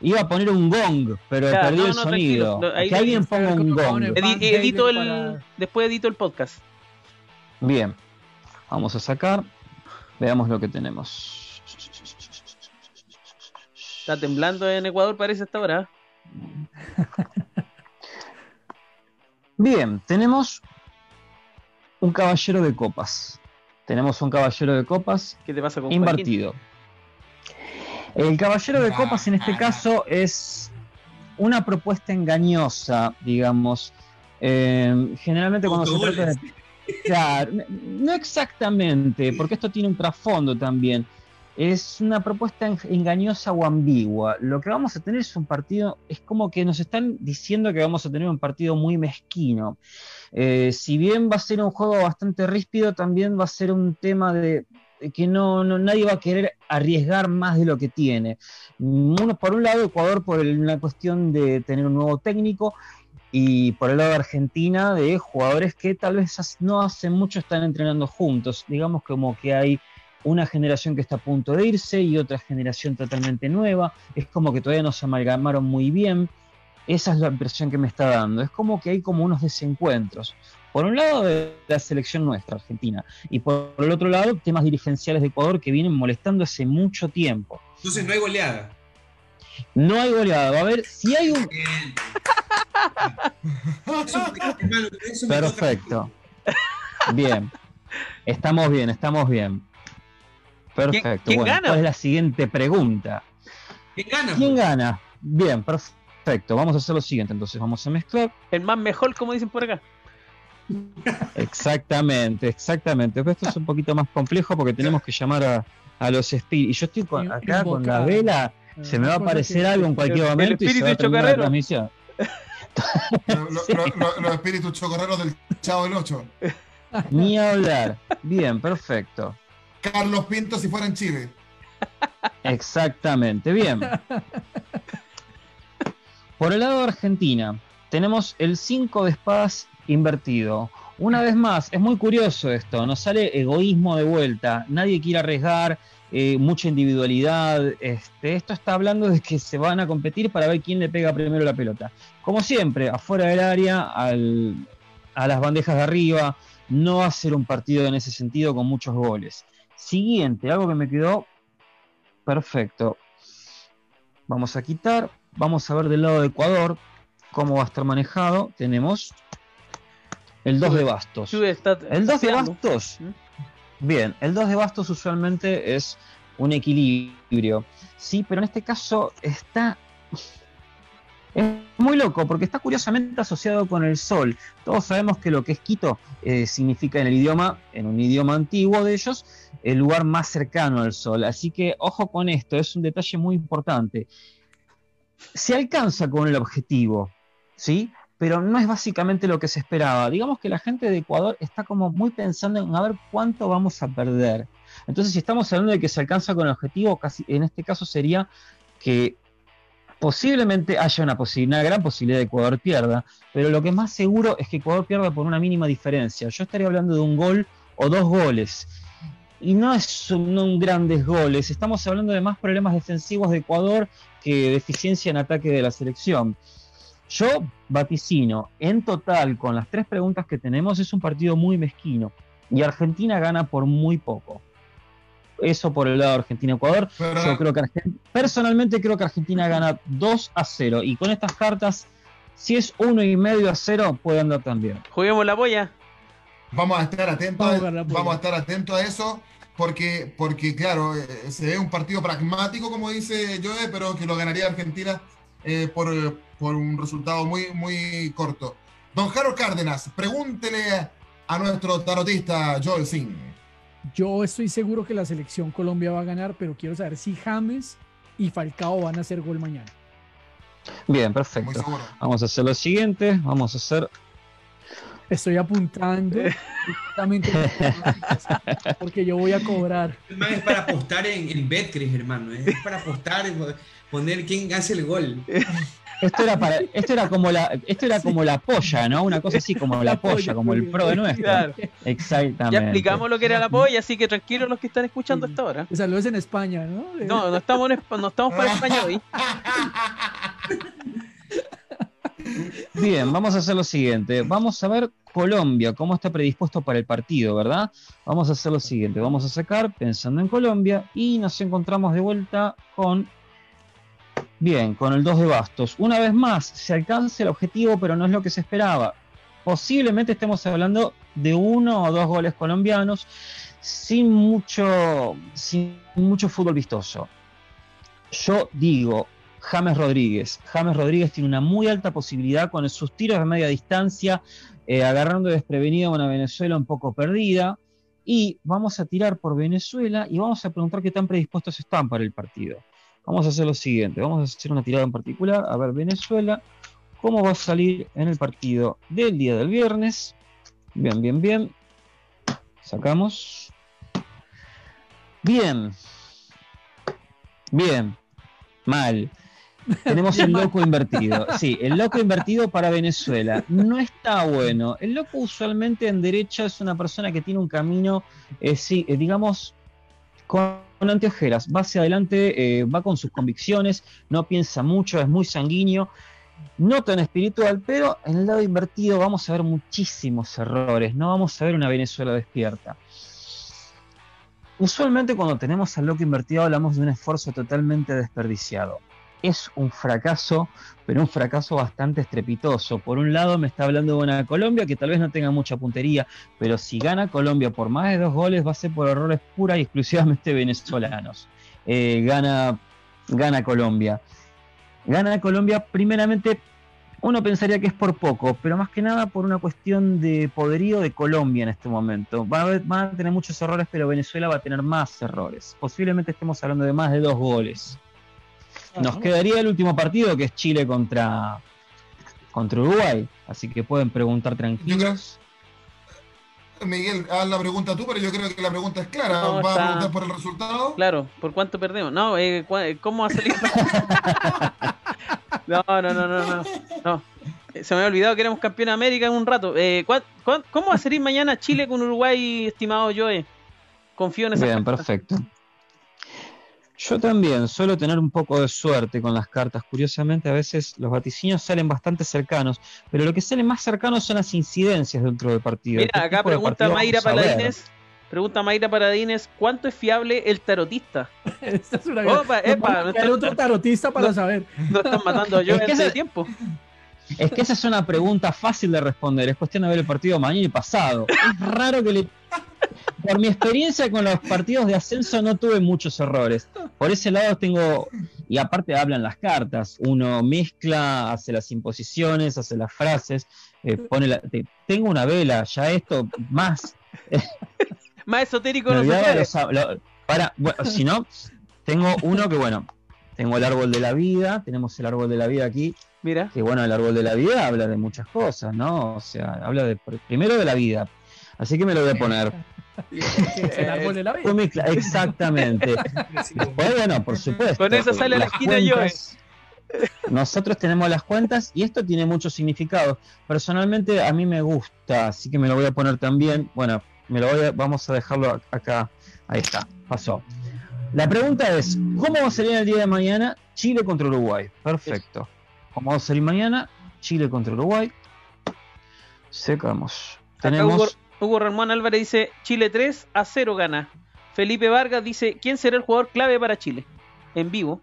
Iba a poner un gong, pero Ya, perdí no, el no, sonido. Ahí que alguien ponga un gong. Edi- edito el, para- después edito el podcast. Bien, vamos a sacar. Veamos lo que tenemos. Está temblando en Ecuador, parece hasta ahora. Bien, tenemos un caballero de copas. Tenemos un caballero de copas ¿Qué te pasa con Joaquín? invertido. El caballero de copas en este caso es una propuesta engañosa, digamos. Eh, generalmente cuando se trata de... Claro, no exactamente, porque esto tiene un trasfondo también. Es una propuesta en- engañosa o ambigua. Lo que vamos a tener es un partido, es como que nos están diciendo que vamos a tener un partido muy mezquino. Eh, si bien va a ser un juego bastante ríspido, también va a ser un tema de que no, nadie va a querer arriesgar más de lo que tiene. Uno, por un lado, Ecuador por una cuestión de tener un nuevo técnico y por el lado de Argentina de jugadores que tal vez no hace mucho están entrenando juntos. Digamos como que hay una generación que está a punto de irse y otra generación totalmente nueva. Es como que todavía no se amalgamaron muy bien. Esa es la impresión que me está dando. Es como que hay como unos desencuentros. Por un lado, de la selección nuestra, Argentina, y por el otro lado, temas dirigenciales de Ecuador que vienen molestando hace mucho tiempo. Entonces no hay goleada. No hay goleada. Va a haber, si hay un. Perfecto. Bien. Estamos bien, estamos bien. Perfecto. ¿Quién, bueno, gana? ¿cuál es la siguiente pregunta? ¿Quién gana? ¿Quién gana? Bien, perfecto. Vamos a hacer lo siguiente. Entonces vamos a mezclar. El más mejor, como dicen por acá. Exactamente, exactamente. Pero esto es un poquito más complejo porque tenemos que llamar a, a los espíritus. Y yo estoy con- acá con la vela. Se me va a aparecer algo en cualquier el momento y se espíritu va a terminar la transmisión. Lo- lo- lo- lo- los espíritus chocorreros del Chavo del 8. Ni hablar. Bien, perfecto. Carlos Pinto si fuera en Chile. Exactamente, bien. Por el lado de Argentina, tenemos el 5 de espadas invertido. Una vez más, es muy curioso esto, nos sale egoísmo de vuelta, nadie quiere arriesgar, eh, mucha individualidad. Este, esto está hablando de que se van a competir para ver quién le pega primero la pelota. Como siempre, afuera del área, al- a las bandejas de arriba, no va a ser un partido en ese sentido con muchos goles. Siguiente, algo que me quedó Perfecto. Vamos a quitar. Vamos a ver del lado de Ecuador cómo va a estar manejado. Tenemos el 2 de bastos. El 2 de bastos. ¿Mm? Bien, el 2 de bastos usualmente es un equilibrio. Sí, pero en este caso está. Es muy loco porque está curiosamente asociado con el sol. Todos sabemos que lo que es Quito eh, significa en el idioma, en un idioma antiguo de ellos, el lugar más cercano al sol. Así que ojo con esto, es un detalle muy importante. Se alcanza con el objetivo, ¿sí? Pero no es básicamente lo que se esperaba. Digamos que la gente de Ecuador está como muy pensando en a ver cuánto vamos a perder. Entonces, si estamos hablando de que se alcanza con el objetivo, casi en este caso sería que posiblemente haya una, gran posibilidad de que Ecuador pierda, pero lo que más seguro es que Ecuador pierda por una mínima diferencia. Yo estaría hablando de un gol o dos goles. Y no es un grandes goles, estamos hablando de más problemas defensivos de Ecuador que deficiencia en ataque de la selección. Yo vaticino, en total, con las tres preguntas que tenemos, es un partido muy mezquino. Y Argentina gana por muy poco. Eso por el lado de Argentina-Ecuador. Yo creo que Argen- personalmente creo que Argentina gana 2 a 0. Y con estas cartas, si es 1 y medio a 0, puede andar también. Juguemos la polla. Vamos a estar atentos, Vamos a vamos estar atentos a eso, porque, porque claro, eh, se ve un partido pragmático, como dice Joe, pero que lo ganaría Argentina eh, por, eh, por un resultado muy, muy corto. Don Jaro Cárdenas, pregúntele a nuestro tarotista Joel Singh. Yo estoy seguro que la selección Colombia va a ganar, pero quiero saber si James y Falcao van a hacer gol mañana. Bien, perfecto. Vamos a hacer lo siguiente. Vamos a hacer. Estoy apuntando justamente porque yo voy a cobrar. Es para apostar en, en Betcris, hermano. Es para apostar, poner quién hace el gol. Esto era para, esto era como la, esto era como la polla, ¿no? Una cosa así como la La polla, polla, como el pro de nuestro. Claro. Exactamente. Ya explicamos lo que era la polla, así que tranquilos los que están escuchando hasta ahora. O sea, lo es en España, ¿no? No, no estamos, en, no estamos para España hoy. Bien, vamos a hacer lo siguiente. Vamos a ver Colombia, cómo está predispuesto para el partido, ¿verdad? Vamos a hacer lo siguiente. Vamos a sacar pensando en Colombia y nos encontramos de vuelta con. Bien, con el 2 de bastos. Una vez más, se alcanza el objetivo, pero no es lo que se esperaba. Posiblemente estemos hablando de uno o dos goles colombianos sin mucho, sin mucho fútbol vistoso. Yo digo, James Rodríguez. James Rodríguez tiene una muy alta posibilidad con sus tiros de media distancia, eh, agarrando desprevenida a una Venezuela un poco perdida. Y vamos a tirar por Venezuela y vamos a preguntar qué tan predispuestos están para el partido. Vamos a hacer lo siguiente, vamos a hacer una tirada en particular. A ver, Venezuela, ¿cómo va a salir en el partido del día del viernes? Bien, bien, bien. Sacamos. Bien. Bien. Mal. Tenemos el loco invertido. Sí, el loco invertido para Venezuela. No está bueno. El loco usualmente en derecha es una persona que tiene un camino, eh, sí, eh, digamos, con anteojeras. Va hacia adelante, eh, va con sus convicciones, no piensa mucho, es muy sanguíneo. No tan espiritual, pero en el lado invertido vamos a ver muchísimos errores. No vamos a ver una Venezuela despierta. Usualmente cuando tenemos al loco invertido hablamos de un esfuerzo totalmente desperdiciado es un fracaso, pero un fracaso bastante estrepitoso. Por un lado me está hablando de una Colombia que tal vez no tenga mucha puntería, pero si gana Colombia por más de dos goles va a ser por errores pura y exclusivamente venezolanos. Eh, gana, gana Colombia. Gana Colombia primeramente, uno pensaría que es por poco, pero más que nada por una cuestión de poderío de Colombia en este momento. Va van a tener muchos errores, pero Venezuela va a tener más errores. Posiblemente estemos hablando de más de dos goles. Nos quedaría el último partido que es Chile contra, contra Uruguay. Así que pueden preguntar tranquilos. Miguel, haz la pregunta tú, pero yo creo que la pregunta es clara. ¿Va a preguntar por el resultado? Claro, ¿por cuánto perdemos? No, eh, eh ¿cómo va a salir? no, no, no, no, no, Se me había olvidado que éramos campeón de América en un rato. Eh, ¿Cómo va a salir mañana Chile con Uruguay, estimado Joe? Confío en esa. Bien, perfecto. Yo también suelo tener un poco de suerte con las cartas. Curiosamente, a veces los vaticinios salen bastante cercanos, pero lo que sale más cercano son las incidencias dentro del partido. Mira, acá pregunta Mayra Paladines. Pregunta Mayra Paladines, ¿cuánto es fiable el tarotista? Esta es una Opa, epa, no otro tarotista para saber. No están matando yo en ese tiempo. Es que esa es una pregunta fácil de responder. Es cuestión de ver el partido mañana y pasado. Es raro que le por mi experiencia con los partidos de ascenso no tuve muchos errores. Por ese lado tengo, y aparte hablan las cartas, uno mezcla, hace las imposiciones, hace las frases, eh, pone la, tengo una vela, ya esto más... más esotérico no se para, si no, tengo uno que bueno, tengo el árbol de la vida, tenemos el árbol de la vida aquí. Mira. Que bueno, el árbol de la vida habla de muchas cosas, ¿no? O sea, habla de primero de la vida. Así que me lo voy a poner. el árbol de la vida. Exactamente. bueno, por supuesto. Con eso sale la esquina yo. Nosotros tenemos las cuentas y esto tiene mucho significado. Personalmente a mí me gusta, así que me lo voy a poner también. Bueno, me lo voy a, vamos a dejarlo acá. Ahí está, pasó. La pregunta es, ¿cómo va a salir el día de mañana Chile contra Uruguay? Perfecto. ¿Cómo va a salir mañana Chile contra Uruguay? Secamos. Tenemos Hugo Ramón Álvarez dice, Chile 3 a 0 gana. Felipe Vargas dice, ¿quién será el jugador clave para Chile? En vivo.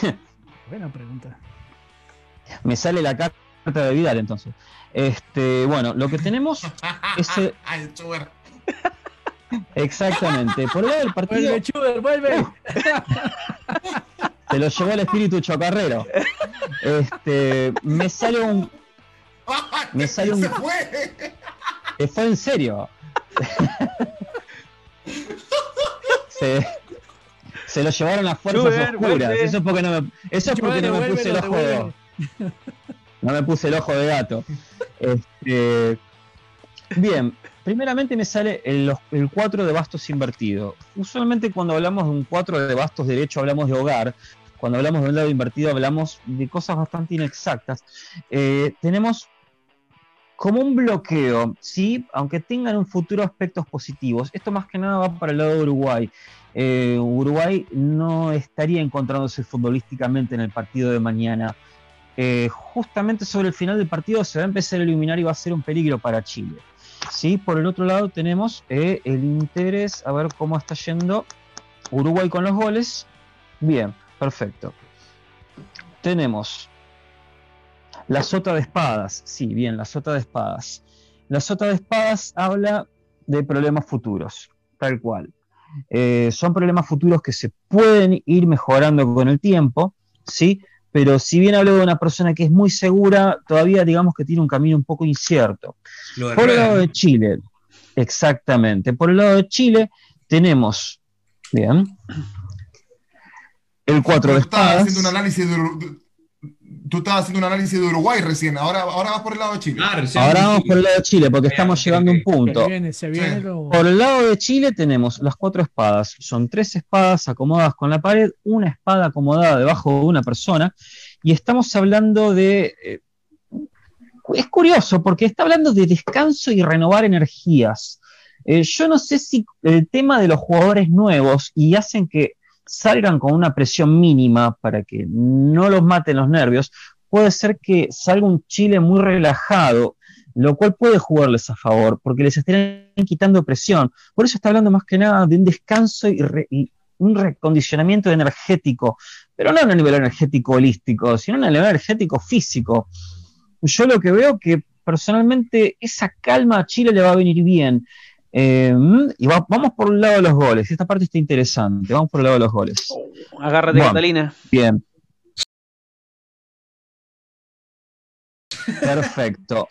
Buena pregunta. Me sale la carta de Vidal entonces. Este, bueno, lo que tenemos es... Exactamente. Por el lado del partido... Vuelve, Chuber, vuelve. Se lo llevó el espíritu chocarrero. Este, me sale un... Me sale un... Se fue fue en serio. se, lo llevaron a fuerzas oscuras. Eso es porque no me, eso es porque no me puse el ojo de, no me puse el ojo de gato. Este, bien, primeramente me sale el, el 4 de bastos invertido. Usualmente cuando hablamos de un 4 de bastos derecho hablamos de hogar. Cuando hablamos de un lado invertido hablamos de cosas bastante inexactas. Eh, tenemos como un bloqueo, ¿sí? aunque tengan un futuro aspectos positivos. Esto más que nada va para el lado de Uruguay. Eh, Uruguay no estaría encontrándose futbolísticamente en el partido de mañana. Eh, justamente sobre el final del partido se va a empezar a iluminar y va a ser un peligro para Chile. ¿sí? Por el otro lado tenemos eh, el interés, a ver cómo está yendo Uruguay con los goles. Bien, perfecto. Tenemos la sota de espadas, sí, bien, la sota de espadas. La sota de espadas habla de problemas futuros, tal cual. Eh, son problemas futuros que se pueden ir mejorando con el tiempo, ¿sí? Pero si bien hablo de una persona que es muy segura, todavía digamos que tiene un camino un poco incierto. Por el lado de Chile, exactamente. Por el lado de Chile tenemos, bien, el 4 de espadas. haciendo un análisis de, tú estabas haciendo un análisis de Uruguay recién, ahora, ahora vas por el lado de Chile. Ah, Ahora vamos por el lado de Chile, porque estamos llegando a un punto. Se viene, se viene Sí. lo- Por el lado de Chile tenemos las cuatro espadas. Son tres espadas acomodadas con la pared, una espada acomodada debajo de una persona. Y estamos hablando de... eh, es curioso porque está hablando de descanso y renovar energías. Eh, yo no sé si el tema de los jugadores nuevos y hacen que salgan con una presión mínima para que no los maten los nervios, puede ser que salga un Chile muy relajado, lo cual puede jugarles a favor, porque les estarían quitando presión. Por eso está hablando más que nada de un descanso y, un recondicionamiento energético, pero no a nivel energético holístico, sino a nivel energético físico. Yo lo que veo que personalmente esa calma a Chile le va a venir bien. Eh, y va- vamos por el lado de los goles. Esta parte está interesante. Vamos por el lado de los goles. Agárrate, Bueno. Catalina. Bien. Perfecto.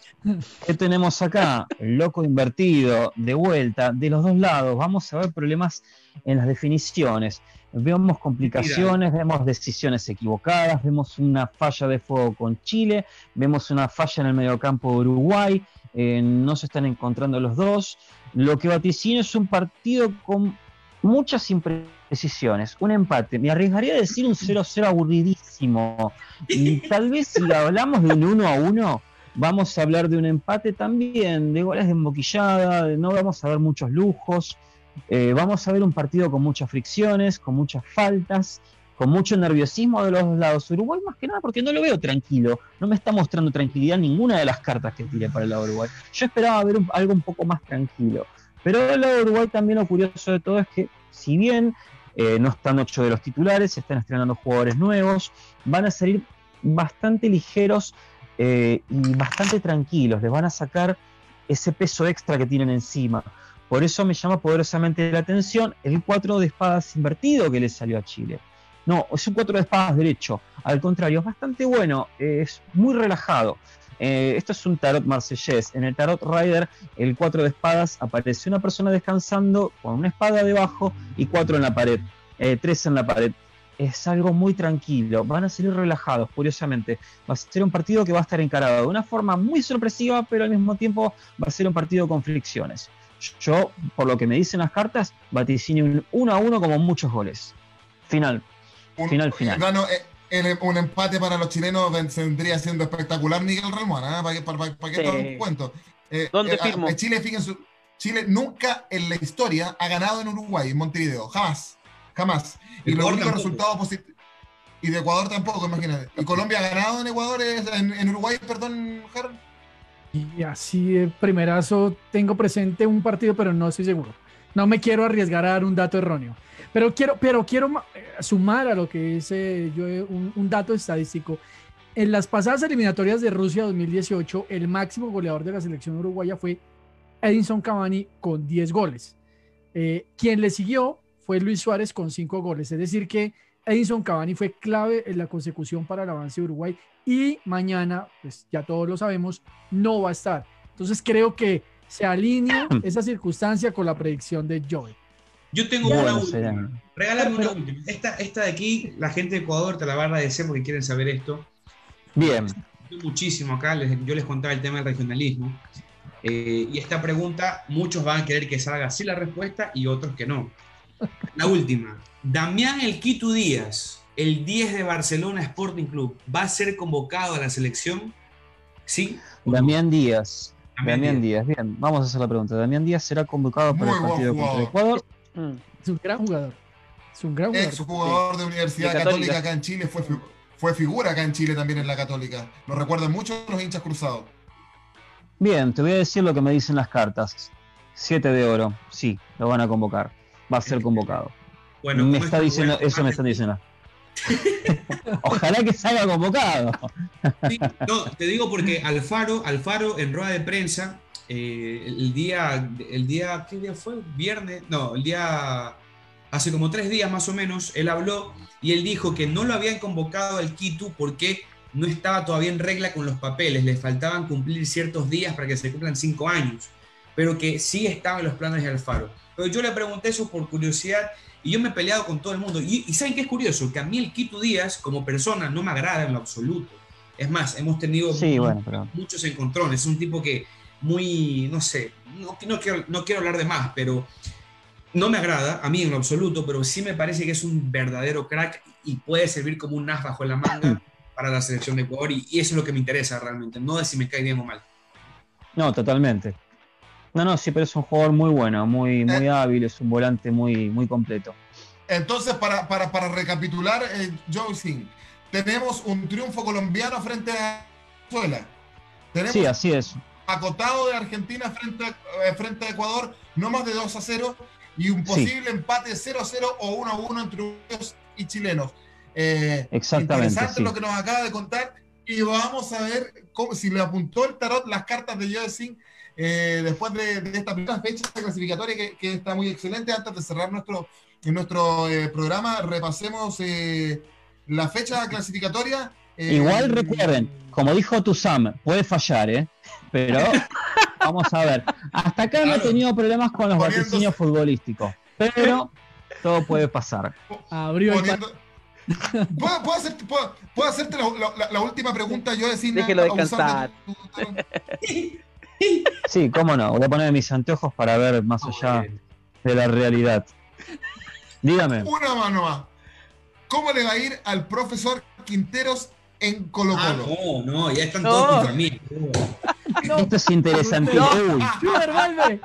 ¿Qué tenemos acá? Loco invertido, de vuelta, de los dos lados. Vamos a ver problemas en las definiciones. Vemos complicaciones, vemos decisiones equivocadas, vemos una falla de fuego con Chile, vemos una falla en el mediocampo de Uruguay, eh, no se están encontrando los dos. Lo que vaticino es un partido con muchas imprecisiones, un empate. Me arriesgaría a decir un 0-0 aburridísimo. Y tal vez si hablamos de un 1 a 1, vamos a hablar de un empate también, de goles de emboquillada, de no vamos a ver muchos lujos. Eh, vamos a ver un partido con muchas fricciones, con muchas faltas, con mucho nerviosismo de los dos lados. Uruguay más que nada porque no lo veo tranquilo, no me está mostrando tranquilidad ninguna de las cartas que tiré para el lado de Uruguay. Yo esperaba ver algo un poco más tranquilo. Pero lado de Uruguay también lo curioso de todo es que si bien eh, no están ocho de los titulares, se están estrenando jugadores nuevos, van a salir bastante ligeros eh, y bastante tranquilos, les van a sacar ese peso extra que tienen encima. Por eso me llama poderosamente la atención el 4 de espadas invertido que le salió a Chile. No, es un 4 de espadas derecho. Al contrario, es bastante bueno, es muy relajado. Eh, esto es un tarot marsellés. En el tarot Rider, el 4 de espadas aparece una persona descansando con una espada debajo y cuatro en la pared, eh, tres en la pared. Es algo muy tranquilo, van a salir relajados, curiosamente. Va a ser un partido que va a estar encarado de una forma muy sorpresiva, pero al mismo tiempo va a ser un partido con fricciones. Yo, por lo que me dicen las cartas, vaticino un 1 a 1 como muchos goles. Final. Un, Final, final. Gano, eh, el- un empate para los chilenos ven- vendría siendo espectacular, Miguel Ramón. ¿ah? ¿Para qué, para, para- para qué Sí. todo el cuento? Eh, ¿Dónde eh, firmo? eh, Chile, fíjense, Chile nunca en la historia ha ganado en Uruguay, en Montevideo. Jamás. Jamás. Y los únicos resultados positivos. Y de Ecuador tampoco, imagínate. ¿Y Colombia ha ganado en Ecuador, eh, en, en Uruguay, perdón, Harold? Y así de primerazo tengo presente un partido, pero no estoy seguro. No me quiero arriesgar a dar un dato erróneo. Pero quiero, pero quiero eh, sumar a lo que eh, yo, eh, un, un dato estadístico. En las pasadas eliminatorias de Rusia 2018, el máximo goleador de la selección uruguaya fue Edinson Cavani con 10 goles. Eh, quien le siguió fue Luis Suárez con 5 goles. Es decir, que Edinson Cavani fue clave en la consecución para el avance de Uruguay y mañana, pues ya todos lo sabemos, no va a estar. Entonces creo que se alinea esa circunstancia con la predicción de Joey. Yo tengo una última. Regálame una última. Esta, esta de aquí, la gente de Ecuador te la va a agradecer porque quieren saber esto. Bien. muchísimo acá, les- yo les contaba el tema del regionalismo. eh, y esta pregunta, muchos van a querer que salga así la respuesta y otros que no. La última. Damián El Quito Díaz, el 10 de Barcelona Sporting Club, ¿va a ser convocado a la selección? ¿Sí? Damián Díaz. Damián Damián Díaz. Bien, vamos a hacer la pregunta. Damián Díaz será convocado para Muy el partido contra. Ecuador. Mm. Es un gran jugador. Es un gran jugador. Ex jugador de Universidad De Católica. Católica. acá en Chile, fue, fue figura acá en Chile también en la Católica. Lo recuerdan mucho los hinchas cruzados. Bien, te voy a decir lo que me dicen las cartas. Siete de oro. Sí, lo van a convocar. Va a ser convocado. Bueno, me está diciendo, bueno, eso me están diciendo. Ojalá que salga convocado. Sí, no, te digo porque Alfaro, Alfaro en rueda de prensa, eh, el día, el día, ¿qué día fue? Viernes, no, el día, hace como tres días más o menos, él habló y él dijo que no lo habían convocado al Quito porque no estaba todavía en regla con los papeles, le faltaban cumplir ciertos días para que se cumplan cinco años, pero que sí estaba en los planes de Alfaro. Pero yo le pregunté eso por curiosidad y yo me he peleado con todo el mundo. Y, y ¿saben qué es curioso? Que a mí el Quito Díaz como persona no me agrada en lo absoluto. Es más, hemos tenido Sí, bueno, pero. muchos encontrones. Es un tipo que muy, no sé, no, no quiero, no quiero hablar de más, pero no me agrada, a mí en lo absoluto, pero sí me parece que es un verdadero crack y puede servir como un as bajo la manga para la selección de Ecuador y, y eso es lo que me interesa realmente, no de si me cae bien o mal. No, totalmente. No, no, sí, pero es un jugador muy bueno, muy, muy hábil, es un volante muy, muy completo. Entonces, para, para, para recapitular, eh, Joe Singh, tenemos un triunfo colombiano frente a Venezuela. Tenemos Sí, así es. Acotado de Argentina frente a, eh, frente a Ecuador, no más de 2 a 0, y un Sí. posible empate 0 a 0 o 1 a 1 entre uruguayos y chilenos. Eh, Exactamente, Interesante sí. lo que nos acaba de contar. Y vamos a ver cómo, si le apuntó el tarot las cartas de Singh eh, después de, de esta primera fecha clasificatoria que, que está muy excelente. Antes de cerrar nuestro, nuestro eh, programa, repasemos eh, la fecha clasificatoria. Eh, Igual recuerden, como dijo Tusam, puede fallar, ¿eh? Pero vamos a ver. Hasta acá no he tenido problemas con los Poniéndose- vaticinios futbolísticos. Pero todo puede pasar. Abrió el poniendo- ¿Puedo, puedo hacerte, puedo- puedo hacerte la, la- la última pregunta? Yo decir, Déjelo descansar. Sí, cómo no. Voy a poner mis anteojos para ver más allá de la realidad. Dígame. Una mano más. ¿Cómo le va a ir al profesor Quinteros en Colo Ah, Colo? no, no, ya están No. todos contra mí. No, Esto es interesante. No. Uy, Chuber, vuelve.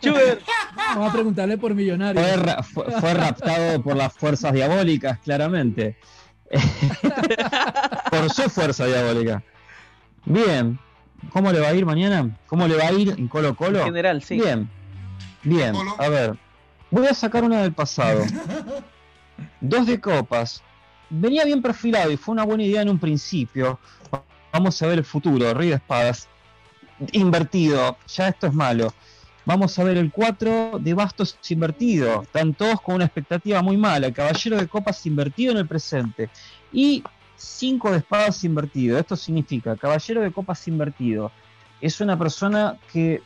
Chuber. Vamos a preguntarle por millonario. fue, ra- fue- fue raptado por las fuerzas diabólicas, claramente. por su fuerza diabólica. Bien. ¿Cómo le va a ir mañana? ¿Cómo le va a ir en Colo Colo? En general, sí. Bien, bien. A ver, voy a sacar una del pasado. Dos de copas. Venía bien perfilado y fue una buena idea en un principio. Vamos a ver el futuro. Rey de espadas. Invertido. Ya esto es malo. Vamos a ver el 4 de bastos invertido. Están todos con una expectativa muy mala. El caballero de copas invertido en el presente. Y 5 de espadas invertido. Esto significa caballero de copas invertido. Es una persona que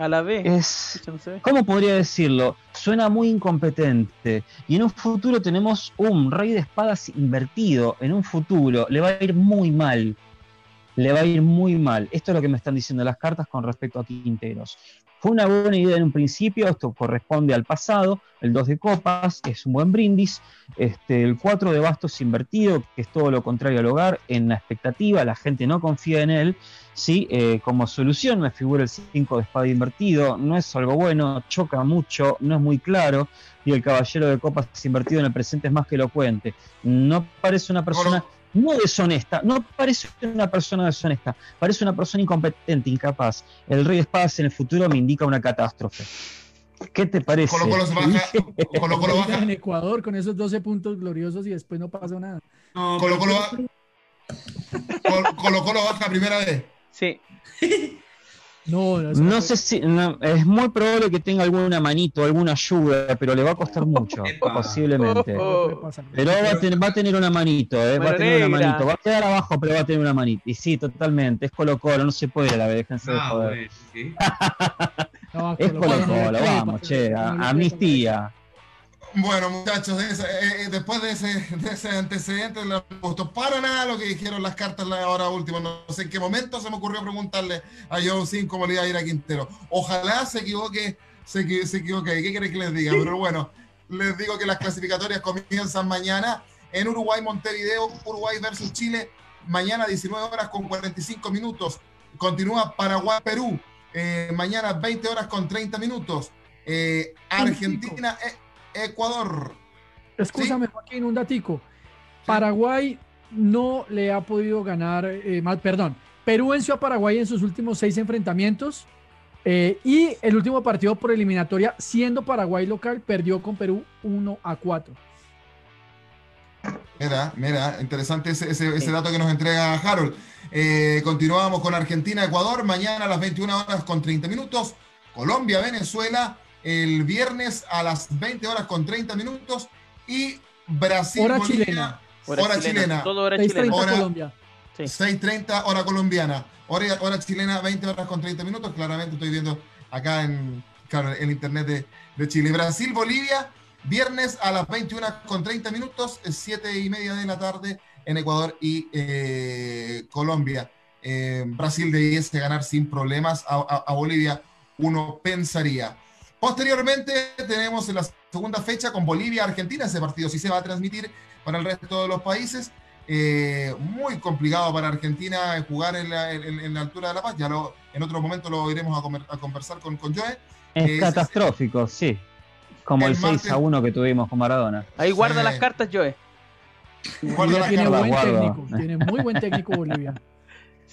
A la vez. es. ¿Cómo podría decirlo? Suena muy incompetente. Y en un futuro tenemos un rey de espadas invertido. En un futuro le va a ir muy mal. Le va a ir muy mal. Esto es lo que me están diciendo las cartas con respecto a Quinteros. Fue una buena idea en un principio, esto corresponde al pasado, el 2 de copas, es un buen brindis, este, el 4 de bastos invertido, que es todo lo contrario al hogar, en la expectativa, la gente no confía en él, ¿sí? Eh, como solución me figura el 5 de espada invertido, no es algo bueno, choca mucho, no es muy claro, y el caballero de copas invertido en el presente es más que elocuente. No parece una persona no deshonesta, no parece una persona deshonesta, parece una persona incompetente, incapaz. El rey de espadas en el futuro me indica una catástrofe. ¿Qué te parece? Colo Colo baja. Colo Colo baja. en Ecuador con esos 12 puntos gloriosos y después no pasó nada. No, Colo Colo ba- Colo- Colo Colo baja primera vez. Sí. No, no, No sé si no, es muy probable que tenga alguna manito, alguna ayuda, pero le va a costar mucho, Epa. posiblemente. Pero va a, tener, va a tener una manito, eh, va a tener una manito. Va a quedar abajo, pero va a tener una manito. Y sí, totalmente. Es Colo Colo, no se puede la vez, déjense de Ah, joder. bueno, sí. No, Es Colo Colo vamos, che, amnistía. Bueno, muchachos, ese- eh, eh, después de ese, de ese antecedente, no me gustó para nada lo que dijeron las cartas la hora última. No sé en qué momento se me ocurrió preguntarle a Joe Sin cómo le iba a ir a Quintero. Ojalá se equivoque, se, se equivoque. ¿Qué quiere que les diga? Pero bueno, les digo que las clasificatorias comienzan mañana en Uruguay, Montevideo, Uruguay versus Chile. Mañana 19 horas con 45 minutos. Continúa Paraguay, Perú. Eh, mañana 20 horas con 30 minutos. Eh, Argentina, Ecuador. Escúchame, Joaquín, un datico. Paraguay no le ha podido ganar, eh, más, perdón, Perú venció a Paraguay en sus últimos seis enfrentamientos eh, y el último partido por eliminatoria, siendo Paraguay local, perdió con Perú 1 a 4. Mira, mira, interesante ese, ese- ese dato que nos entrega Harold. Eh, continuamos con Argentina, Ecuador, mañana a las 21 horas con 30 minutos. Colombia, Venezuela, el viernes a las 20 horas con 30 minutos. Y Brasil, Hora Bolivia, chilena. Hora, chilena. Todo hora 6.30 chilena. Hora- Colombia. Sí. 6.30 hora colombiana. Hora, hora chilena, 20 horas con 30 minutos. Claramente estoy viendo acá en claro, el internet de, de Chile. Brasil, Bolivia, Viernes a las 21 con 30 minutos, 7 y media de la tarde en Ecuador y eh, Colombia. Eh, Brasil debiese ganar sin problemas a, a, Bolivia, uno pensaría. Posteriormente tenemos la segunda fecha con Bolivia-Argentina, ese partido sí se va a transmitir para el resto de los países. Eh, muy complicado para Argentina jugar en la, en, la, altura de La Paz, ya lo, en otro momento lo iremos a, comer, a conversar con, con Joe. Es catastrófico, sí. Como el, 6 a 1 que tuvimos con Maradona. Ahí guarda las cartas, Joe. Guarda tiene buen técnico, tiene muy buen técnico Bolivia.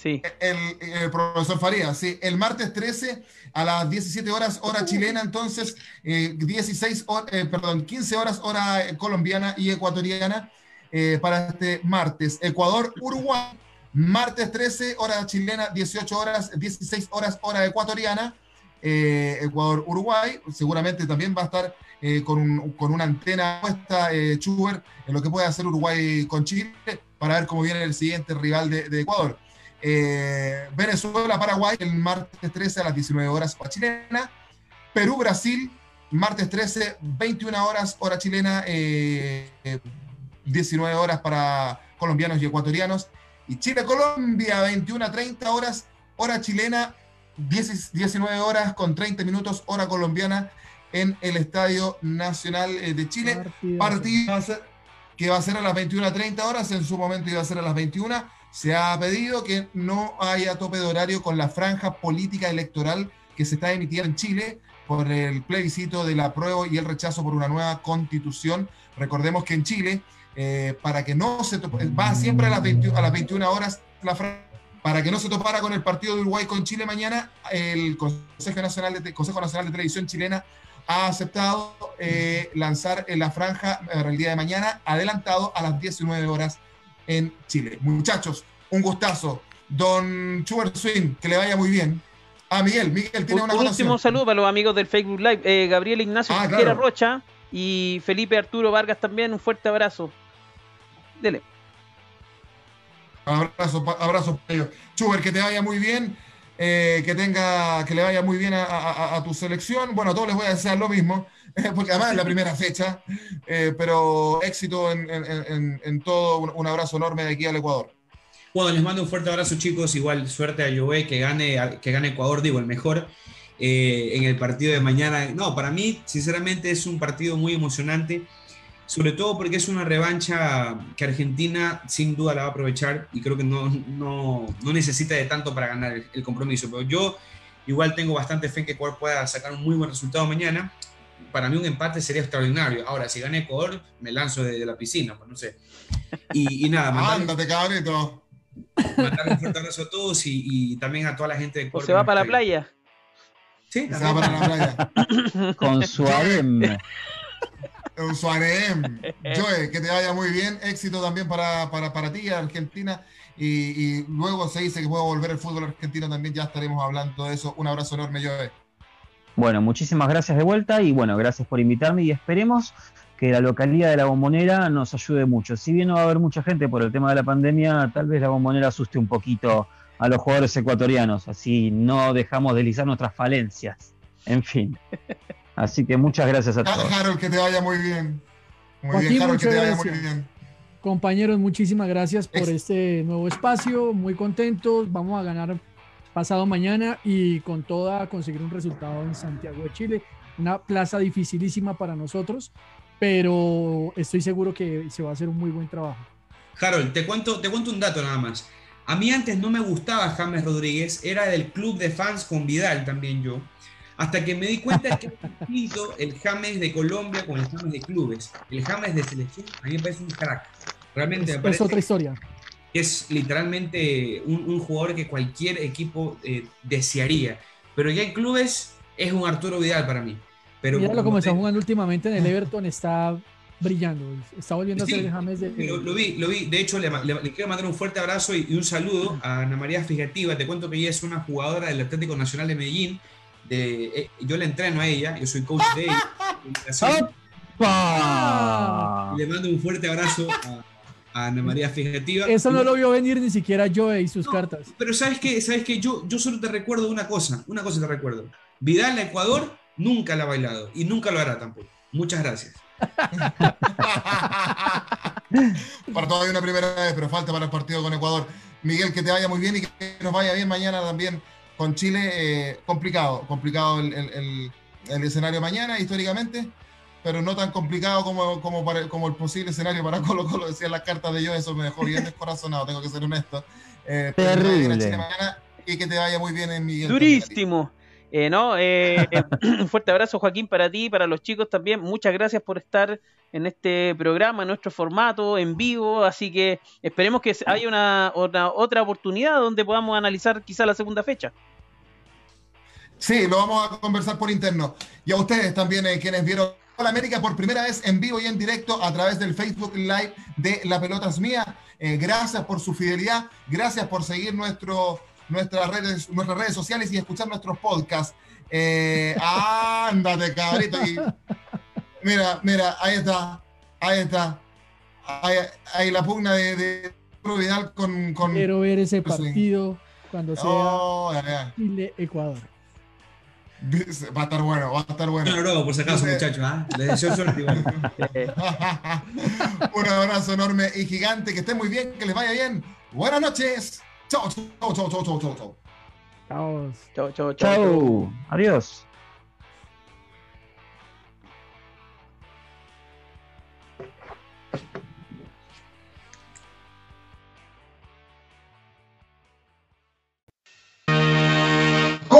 Sí. El, profesor Faría, sí. El martes 13 a las 17 horas hora chilena, entonces 16 eh, eh, perdón, 15 horas hora colombiana y ecuatoriana eh, para este martes. Ecuador, Uruguay, martes 13 hora chilena, 18 horas, 16 horas hora ecuatoriana. Ecuador, Uruguay, seguramente también va a estar con, con, una antena puesta, Chuber, en lo que puede hacer Uruguay con Chile, para ver cómo viene el siguiente rival de, de Ecuador. Eh, Venezuela-Paraguay el martes 13 a las 19 horas hora chilena. Perú-Brasil, martes 13, 21 horas hora chilena, 19 eh, horas para colombianos y ecuatorianos. Y Chile-Colombia, 21 a 30 horas hora chilena, 19 horas con 30 minutos hora colombiana en el Estadio Nacional eh, de Chile. Partido, que va a ser a las 21 a 30 horas, en su momento iba a ser a las 21 se ha pedido que no haya tope de horario con la franja política electoral que se está emitiendo en Chile por el plebiscito del apruebo y el rechazo por una nueva constitución. Recordemos que en Chile, eh, para que no se va siempre a las, 21, a las 21 horas la para que no se topara con el partido de Uruguay con Chile mañana, el Consejo Nacional de, Consejo Nacional de Televisión chilena ha aceptado eh, lanzar la franja eh, el día de mañana, adelantado a las 19 horas en Chile. Muchachos, un gustazo. Don Schubert Swing, que le vaya muy bien. Ah, Miguel, Miguel tiene una Un último saludo para los amigos del Facebook Live. Eh, Gabriel Ignacio ah, Rocha y Felipe Arturo Vargas también. Un fuerte abrazo. Dele. Abrazo, abrazo para ellos. Schubert, que te vaya muy bien. Eh, que tenga, que le vaya muy bien a, tu selección. Bueno, a todos les voy a desear lo mismo, porque además es la primera fecha, eh, pero éxito en, todo. Un, abrazo enorme de aquí al Ecuador. Bueno, les mando un fuerte abrazo, chicos. Igual suerte a Joe, que gane, que gane Ecuador, digo, el mejor eh, en el partido de mañana. No, para mí, sinceramente, es un partido muy emocionante sobre todo porque es una revancha que Argentina sin duda la va a aprovechar y creo que no, no, no necesita de tanto para ganar el, compromiso. Pero yo igual tengo bastante fe en que Ecuador pueda sacar un muy buen resultado mañana. Para mí un empate sería extraordinario. Ahora, si gana Ecuador, me lanzo de, la piscina, pues no sé. Y, y nada, Ándate, cabrito. Mandarle un fuerte abrazo a todos y, y, también a toda la gente de Ecuador. se va para la playa? Sí, se va para la playa. Con su un Suárez. Joe, que te vaya muy bien. Éxito también para, para, para ti, Argentina. Y, luego se dice que puedo volver el fútbol argentino también. Ya estaremos hablando de eso. Un abrazo enorme, Joe. Bueno, muchísimas gracias de vuelta y bueno, gracias por invitarme y esperemos que la localidad de la bombonera nos ayude mucho. Si bien no va a haber mucha gente por el tema de la pandemia, tal vez la bombonera asuste un poquito a los jugadores ecuatorianos, así no dejamos deslizar nuestras falencias. En fin. Así que muchas gracias a todos. Harold, que te vaya muy bien. Muy bien, Harold, que te vaya muy bien. Compañeros, muchísimas gracias por este nuevo espacio. Muy contentos. Vamos a ganar pasado mañana y con toda conseguir un resultado en Santiago de Chile. Una plaza dificilísima para nosotros, pero estoy seguro que se va a hacer un muy buen trabajo. Harold, te cuento, te cuento un dato nada más. A mí antes no me gustaba James Rodríguez, era del club de fans con Vidal también yo. Hasta que me di cuenta que distinto el James de Colombia con el James de clubes. El James de selección a mí me parece un crack. Realmente es, es otra historia. Es literalmente un, jugador que cualquier equipo eh, desearía. Pero ya en clubes es un Arturo Vidal para mí. Pero Mira como está jugando últimamente en el Everton, está brillando. Está volviendo a ser el James de. Lo, vi, lo vi. De hecho, le, quiero mandar un fuerte abrazo y, un saludo a Ana María Fijativa. Te cuento que ella es una jugadora del Atlético Nacional de Medellín eh, yo le entreno a ella, yo soy coach de ella. Y le mando un fuerte abrazo a, Ana María Fijativa. Eso no lo vio venir ni siquiera yo y sus cartas. Pero sabes que sabes que yo, yo solo te recuerdo una cosa, una cosa te recuerdo. Vidal a Ecuador nunca la ha bailado y nunca lo hará tampoco. Muchas gracias. para todavía una primera vez, pero falta para el partido con Ecuador. Miguel, que te vaya muy bien y que nos vaya bien mañana también con Chile. Eh, complicado, complicado el, el, el, escenario mañana históricamente, pero no tan complicado como, como, como el posible escenario para Colo Colo, decían las cartas de yo, eso me dejó bien descorazonado, tengo que ser honesto. Eh, Terrible. y que te vaya muy bien en Miguel. Durísimo. Eh, no, eh, eh, un fuerte abrazo Joaquín para ti, para los chicos también. Muchas gracias por estar en este programa, en nuestro formato, en vivo. Así que esperemos que haya una, otra oportunidad donde podamos analizar quizá la segunda fecha. Sí, lo vamos a conversar por interno. Y a ustedes también, quienes vieron la América por primera vez en vivo y en directo a través del Facebook Live de La Pelota es Mía. gracias por su fidelidad, gracias por seguir nuestro nuestras redes, nuestras redes sociales y escuchar nuestros podcasts. Eh, ándate, cabrito. mira, mira, ahí está. Ahí está. Ahí, la pugna de, de Vidal con, con, Quiero ver ese partido cuando sea oh, Chile-Ecuador. Va a estar bueno, va a estar bueno. No, no, por si acaso, muchachos. ¿ah? deseo suerte. Un abrazo enorme y gigante. Que estén muy bien, que les vaya bien. Buenas noches. Chao, chao, chao, chao, chao, chao. Chao. Chao, chao, chao. Adiós.